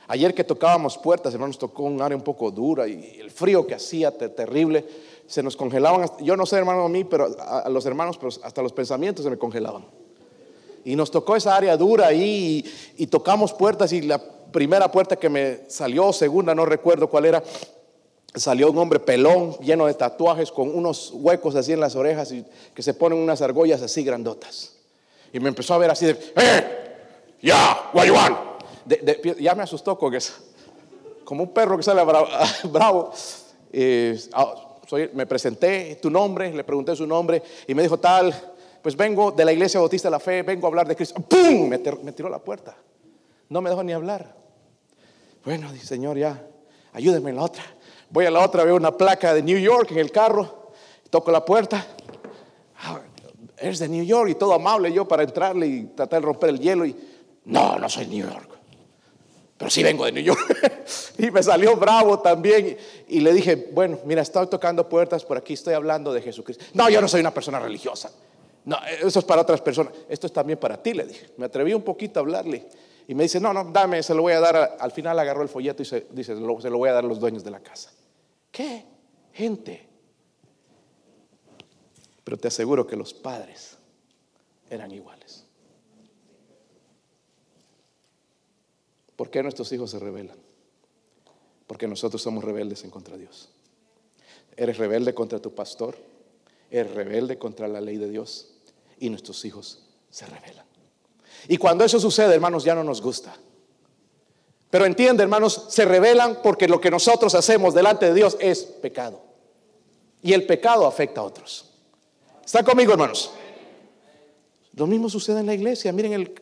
Ayer que tocábamos puertas, hermanos, tocó un área un poco dura y el frío que hacía terrible, se nos congelaban. Yo no sé, hermano, a mí, pero a, los hermanos, pero hasta los pensamientos se me congelaban. Y nos tocó esa área dura ahí y, y tocamos puertas y la primera puerta que me salió, segunda, no recuerdo cuál era, salió un hombre pelón, lleno de tatuajes, con unos huecos así en las orejas y que se ponen unas argollas así grandotas. Y me empezó a ver así de, ¡eh! ¡Ya! you want? ya me asustó con eso. Como un perro que sale bravo. Ah, soy, me presenté, tu nombre, le pregunté su nombre y me dijo tal, pues vengo de la iglesia bautista de la fe, vengo a hablar de Cristo. ¡Pum! Me, tiró la puerta. No me dejó ni hablar. Bueno, Señor, ya, ayúdeme en la otra. Voy a la otra, veo una placa de New York en el carro, toco la puerta. Ah, es de New York y todo amable yo para entrarle y tratar de romper el hielo. Y no, no soy New York, pero sí vengo de New York. y me salió bravo también. Y le dije, bueno, mira, estoy tocando puertas por aquí, estoy hablando de Jesucristo. No, yo no soy una persona religiosa. No, eso es para otras personas. Esto es también para ti, le dije. Me atreví un poquito a hablarle. Y me dice, no, no, dame, se lo voy a dar. Al final agarró el folleto y se, dice, se lo voy a dar a los dueños de la casa. ¿Qué? Gente. Pero te aseguro que los padres eran iguales. ¿Por qué nuestros hijos se rebelan? Porque nosotros somos rebeldes en contra de Dios. Eres rebelde contra tu pastor, eres rebelde contra la ley de Dios y nuestros hijos se rebelan. Y cuando eso sucede, hermanos, ya no nos gusta. Pero entiende, hermanos, se revelan porque lo que nosotros hacemos delante de Dios es pecado. Y el pecado afecta a otros. ¿Está conmigo, hermanos? Lo mismo sucede en la iglesia. Miren, el,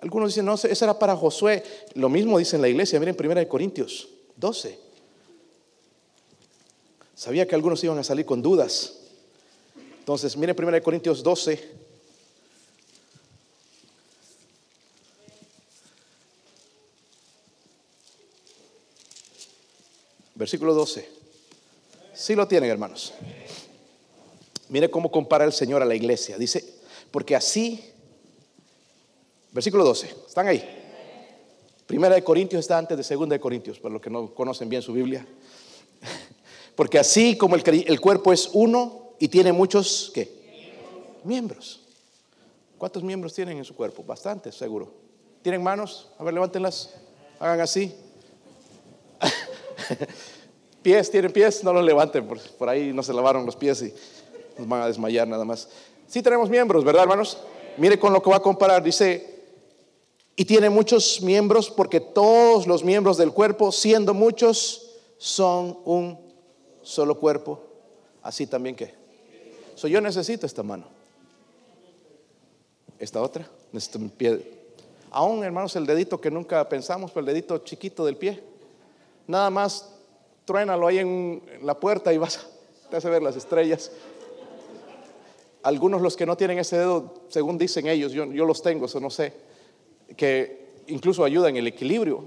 algunos dicen, no, eso era para Josué. Lo mismo dice en la iglesia. Miren, 1 Corintios 12. Sabía que algunos iban a salir con dudas. Entonces, miren 1 Corintios 12. Versículo 12. Sí lo tienen, hermanos. Mire cómo compara el Señor a la iglesia. Dice, porque así, versículo 12, ¿están ahí? Primera de Corintios está antes de segunda de Corintios, para los que no conocen bien su Biblia. Porque así como el, el cuerpo es uno y tiene muchos, ¿qué? Miembros. ¿Cuántos miembros tienen en su cuerpo? Bastantes, seguro. ¿Tienen manos? A ver, levántenlas. Hagan así. pies, tienen pies, no los levanten, por, ahí no se lavaron los pies y nos van a desmayar nada más. Sí tenemos miembros, ¿verdad, hermanos? Mire con lo que va a comparar, dice, y tiene muchos miembros porque todos los miembros del cuerpo, siendo muchos, son un solo cuerpo. Así también que. So, yo necesito esta mano. Esta otra, necesito mi pie. Aún, hermanos, el dedito que nunca pensamos, el dedito chiquito del pie nada más truénalo ahí en la puerta y vas, te hace ver las estrellas. Algunos los que no tienen ese dedo, según dicen ellos, yo, yo los tengo, eso no sé, que incluso ayuda en el equilibrio.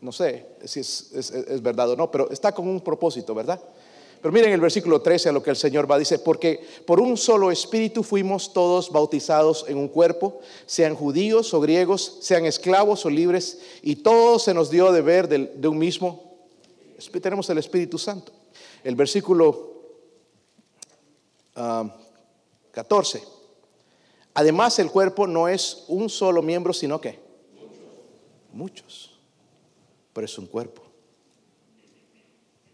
No sé si es, es, verdad o no, pero está con un propósito, ¿verdad? Pero miren el versículo 13 a lo que el Señor va, dice, porque por un solo espíritu fuimos todos bautizados en un cuerpo, sean judíos o griegos, sean esclavos o libres, y todo se nos dio de ver de un mismo tenemos el Espíritu Santo. El versículo 14. Ah, Además, el cuerpo no es un solo miembro, sino que muchos. Pero es un cuerpo.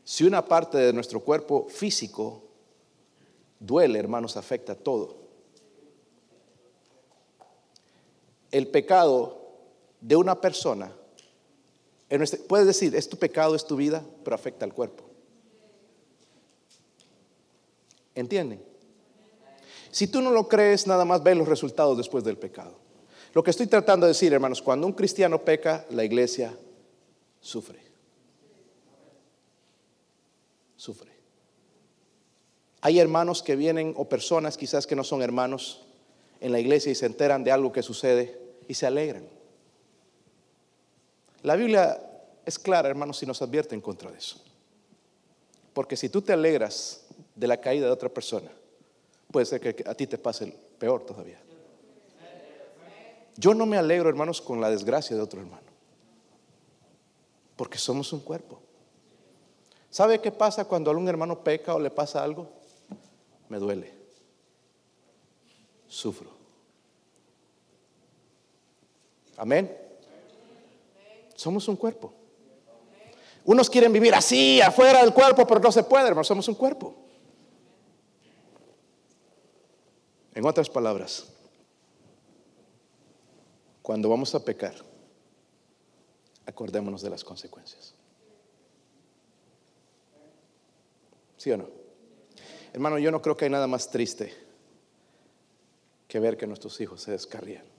Si una parte de nuestro cuerpo físico duele, hermanos, afecta a todo. El pecado de una persona puedes decir, es tu pecado, es tu vida, pero afecta al cuerpo. ¿Entienden? Si tú no lo crees, nada más ve los resultados después del pecado. Lo que estoy tratando de decir, hermanos, cuando un cristiano peca, la iglesia sufre. Sufre. Hay hermanos que vienen o personas quizás que no son hermanos en la iglesia y se enteran de algo que sucede y se alegran. La Biblia es clara, hermanos, si nos advierte en contra de eso. Porque si tú te alegras de la caída de otra persona, puede ser que a ti te pase peor todavía. Yo no me alegro, hermanos, con la desgracia de otro hermano. Porque somos un cuerpo. ¿Sabe qué pasa cuando algún hermano peca o le pasa algo? Me duele. Sufro. Amén. Somos un cuerpo. Unos quieren vivir así, afuera del cuerpo, pero no se puede, hermano, somos un cuerpo. En otras palabras, cuando vamos a pecar, acordémonos de las consecuencias. ¿Sí o no? Hermano, yo no creo que hay nada más triste que ver que nuestros hijos se descarrían.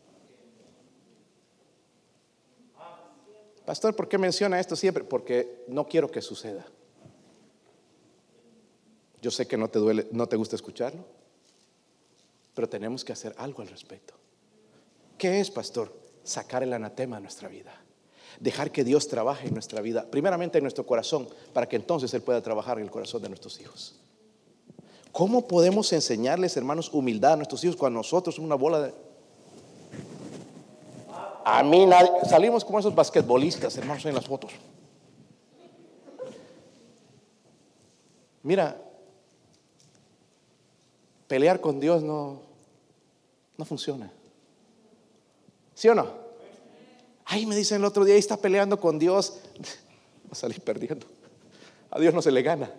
Pastor, ¿por qué menciona esto siempre? Porque no quiero que suceda. Yo sé que no te duele, no te gusta escucharlo, pero tenemos que hacer algo al respecto. ¿Qué es, pastor? Sacar el anatema de nuestra vida. Dejar que Dios trabaje en nuestra vida, primeramente en nuestro corazón, para que entonces Él pueda trabajar en el corazón de nuestros hijos. ¿Cómo podemos enseñarles, hermanos, humildad a nuestros hijos cuando nosotros somos una bola de... A mí nadie... Salimos como esos basquetbolistas, hermanos, en las fotos. Mira, pelear con Dios no, no funciona. ¿Sí o no? Ahí me dicen el otro día, ahí está peleando con Dios, va a salir perdiendo. A Dios no se le gana.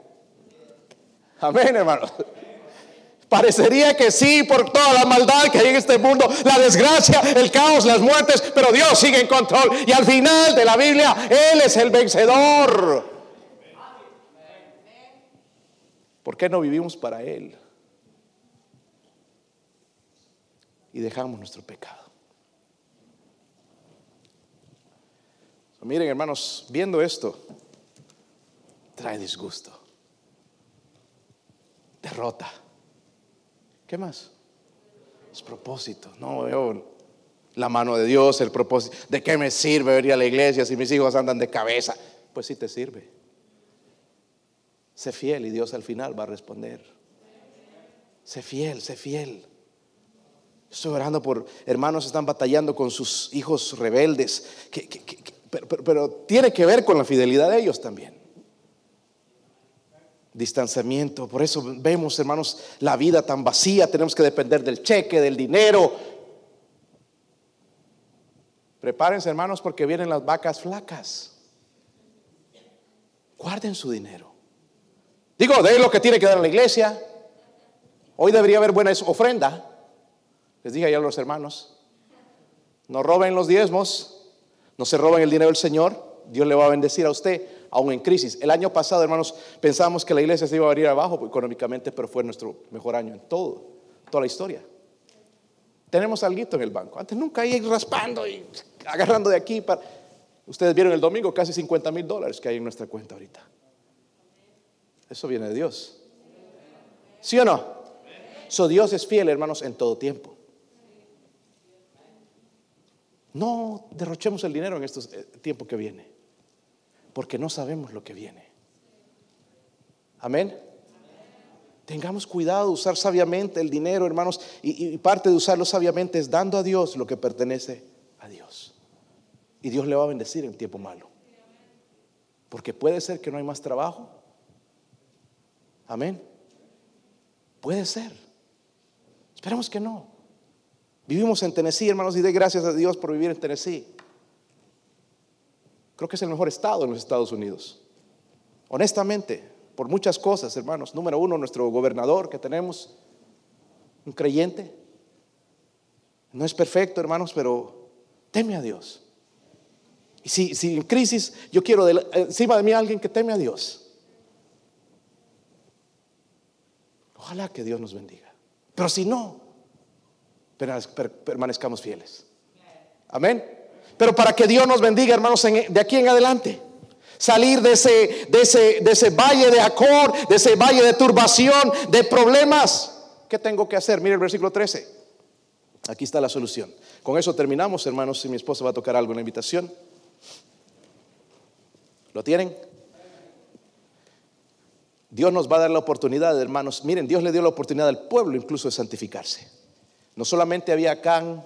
Amén, hermanos. Parecería que sí por toda la maldad que hay en este mundo, la desgracia, el caos, las muertes, pero Dios sigue en control. Y al final de la Biblia, Él es el vencedor. ¿Por qué no vivimos para Él? Y dejamos nuestro pecado. miren, hermanos, viendo esto, trae disgusto derrota. ¿Qué más? Es propósito. No veo la mano de Dios, el propósito. ¿De qué me sirve venir a la iglesia si mis hijos andan de cabeza? Pues sí te sirve. Sé fiel y Dios al final va a responder. Sé fiel, sé fiel. Estoy orando por hermanos que están batallando con sus hijos rebeldes, pero tiene que ver con la fidelidad de ellos también distanciamiento. Por eso vemos, hermanos, la vida tan vacía. Tenemos que depender del cheque, del dinero. Prepárense, hermanos, porque vienen las vacas flacas. Guarden su dinero. Digo, de lo que tiene que dar a la iglesia. Hoy debería haber buena ofrenda. Les dije ayer a los hermanos. No roben los diezmos. No se roben el dinero del Señor. Dios le va a bendecir a usted aún en crisis. El año pasado, hermanos, pensamos que la iglesia se iba a venir abajo económicamente, pero fue nuestro mejor año en todo, toda la historia. Tenemos algo en el banco. Antes nunca iba raspando y agarrando de aquí. Para... Ustedes vieron el domingo casi 50 mil dólares que hay en nuestra cuenta ahorita. Eso viene de Dios. ¿Sí o no? So Dios es fiel, hermanos, en todo tiempo. No derrochemos el dinero en este tiempo que viene porque no sabemos lo que viene. Amén. Tengamos cuidado de usar sabiamente el dinero, hermanos, y, parte de usarlo sabiamente es dando a Dios lo que pertenece a Dios. Y Dios le va a bendecir en tiempo malo. Porque puede ser que no hay más trabajo. Amén. Puede ser. Esperemos que no. Vivimos en Tennessee, hermanos, y de gracias a Dios por vivir en Tennessee. Creo que es el mejor estado en los Estados Unidos. Honestamente, por muchas cosas, hermanos. Número uno, nuestro gobernador que tenemos, un creyente. No es perfecto, hermanos, pero teme a Dios. Y si, si en crisis, yo quiero encima de mí alguien que teme a Dios. Ojalá que Dios nos bendiga. Pero si no, permanezcamos fieles. Amén. Pero para que Dios nos bendiga, hermanos, de aquí en adelante. Salir de ese, de ese, de ese valle de acor, de ese valle de turbación, de problemas. ¿Qué tengo que hacer? Mire el versículo 13. Aquí está la solución. Con eso terminamos, hermanos. Si mi esposa va a tocar algo en la invitación. ¿Lo tienen? Dios nos va a dar la oportunidad, hermanos. Miren, Dios le dio la oportunidad al pueblo incluso de santificarse. No solamente había Acán,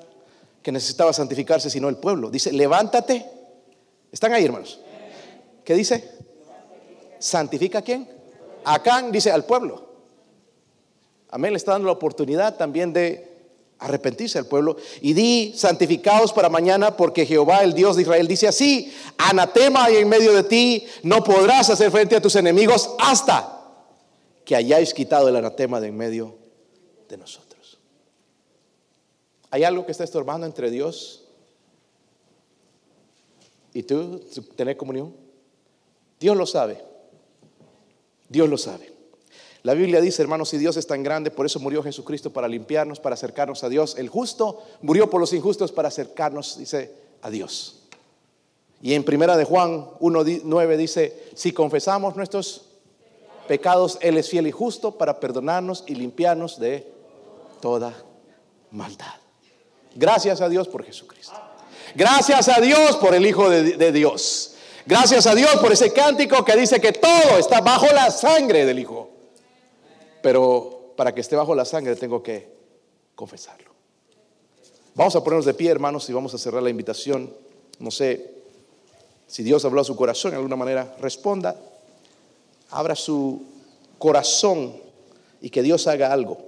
que necesitaba santificarse, sino el pueblo. Dice, levántate. ¿Están ahí, hermanos? ¿Qué dice? ¿Santifica a quién? Acán dice al pueblo. Amén, le está dando la oportunidad también de arrepentirse al pueblo. Y di, santificados para mañana, porque Jehová, el Dios de Israel, dice así, anatema hay en medio de ti, no podrás hacer frente a tus enemigos hasta que hayáis quitado el anatema de en medio de nosotros. ¿Hay algo que está estorbando entre Dios y tú, tener comunión? Dios lo sabe. Dios lo sabe. La Biblia dice, hermanos, si Dios es tan grande, por eso murió Jesucristo para limpiarnos, para acercarnos a Dios. El justo murió por los injustos para acercarnos, dice, a Dios. Y en primera de Juan 1.9 dice, si confesamos nuestros pecados, Él es fiel y justo para perdonarnos y limpiarnos de toda maldad. Gracias a Dios por Jesucristo. Gracias a Dios por el Hijo de, Dios. Gracias a Dios por ese cántico que dice que todo está bajo la sangre del Hijo. Pero para que esté bajo la sangre tengo que confesarlo. Vamos a ponernos de pie, hermanos, y vamos a cerrar la invitación. No sé si Dios habló a su corazón de alguna manera. Responda, abra su corazón y que Dios haga algo.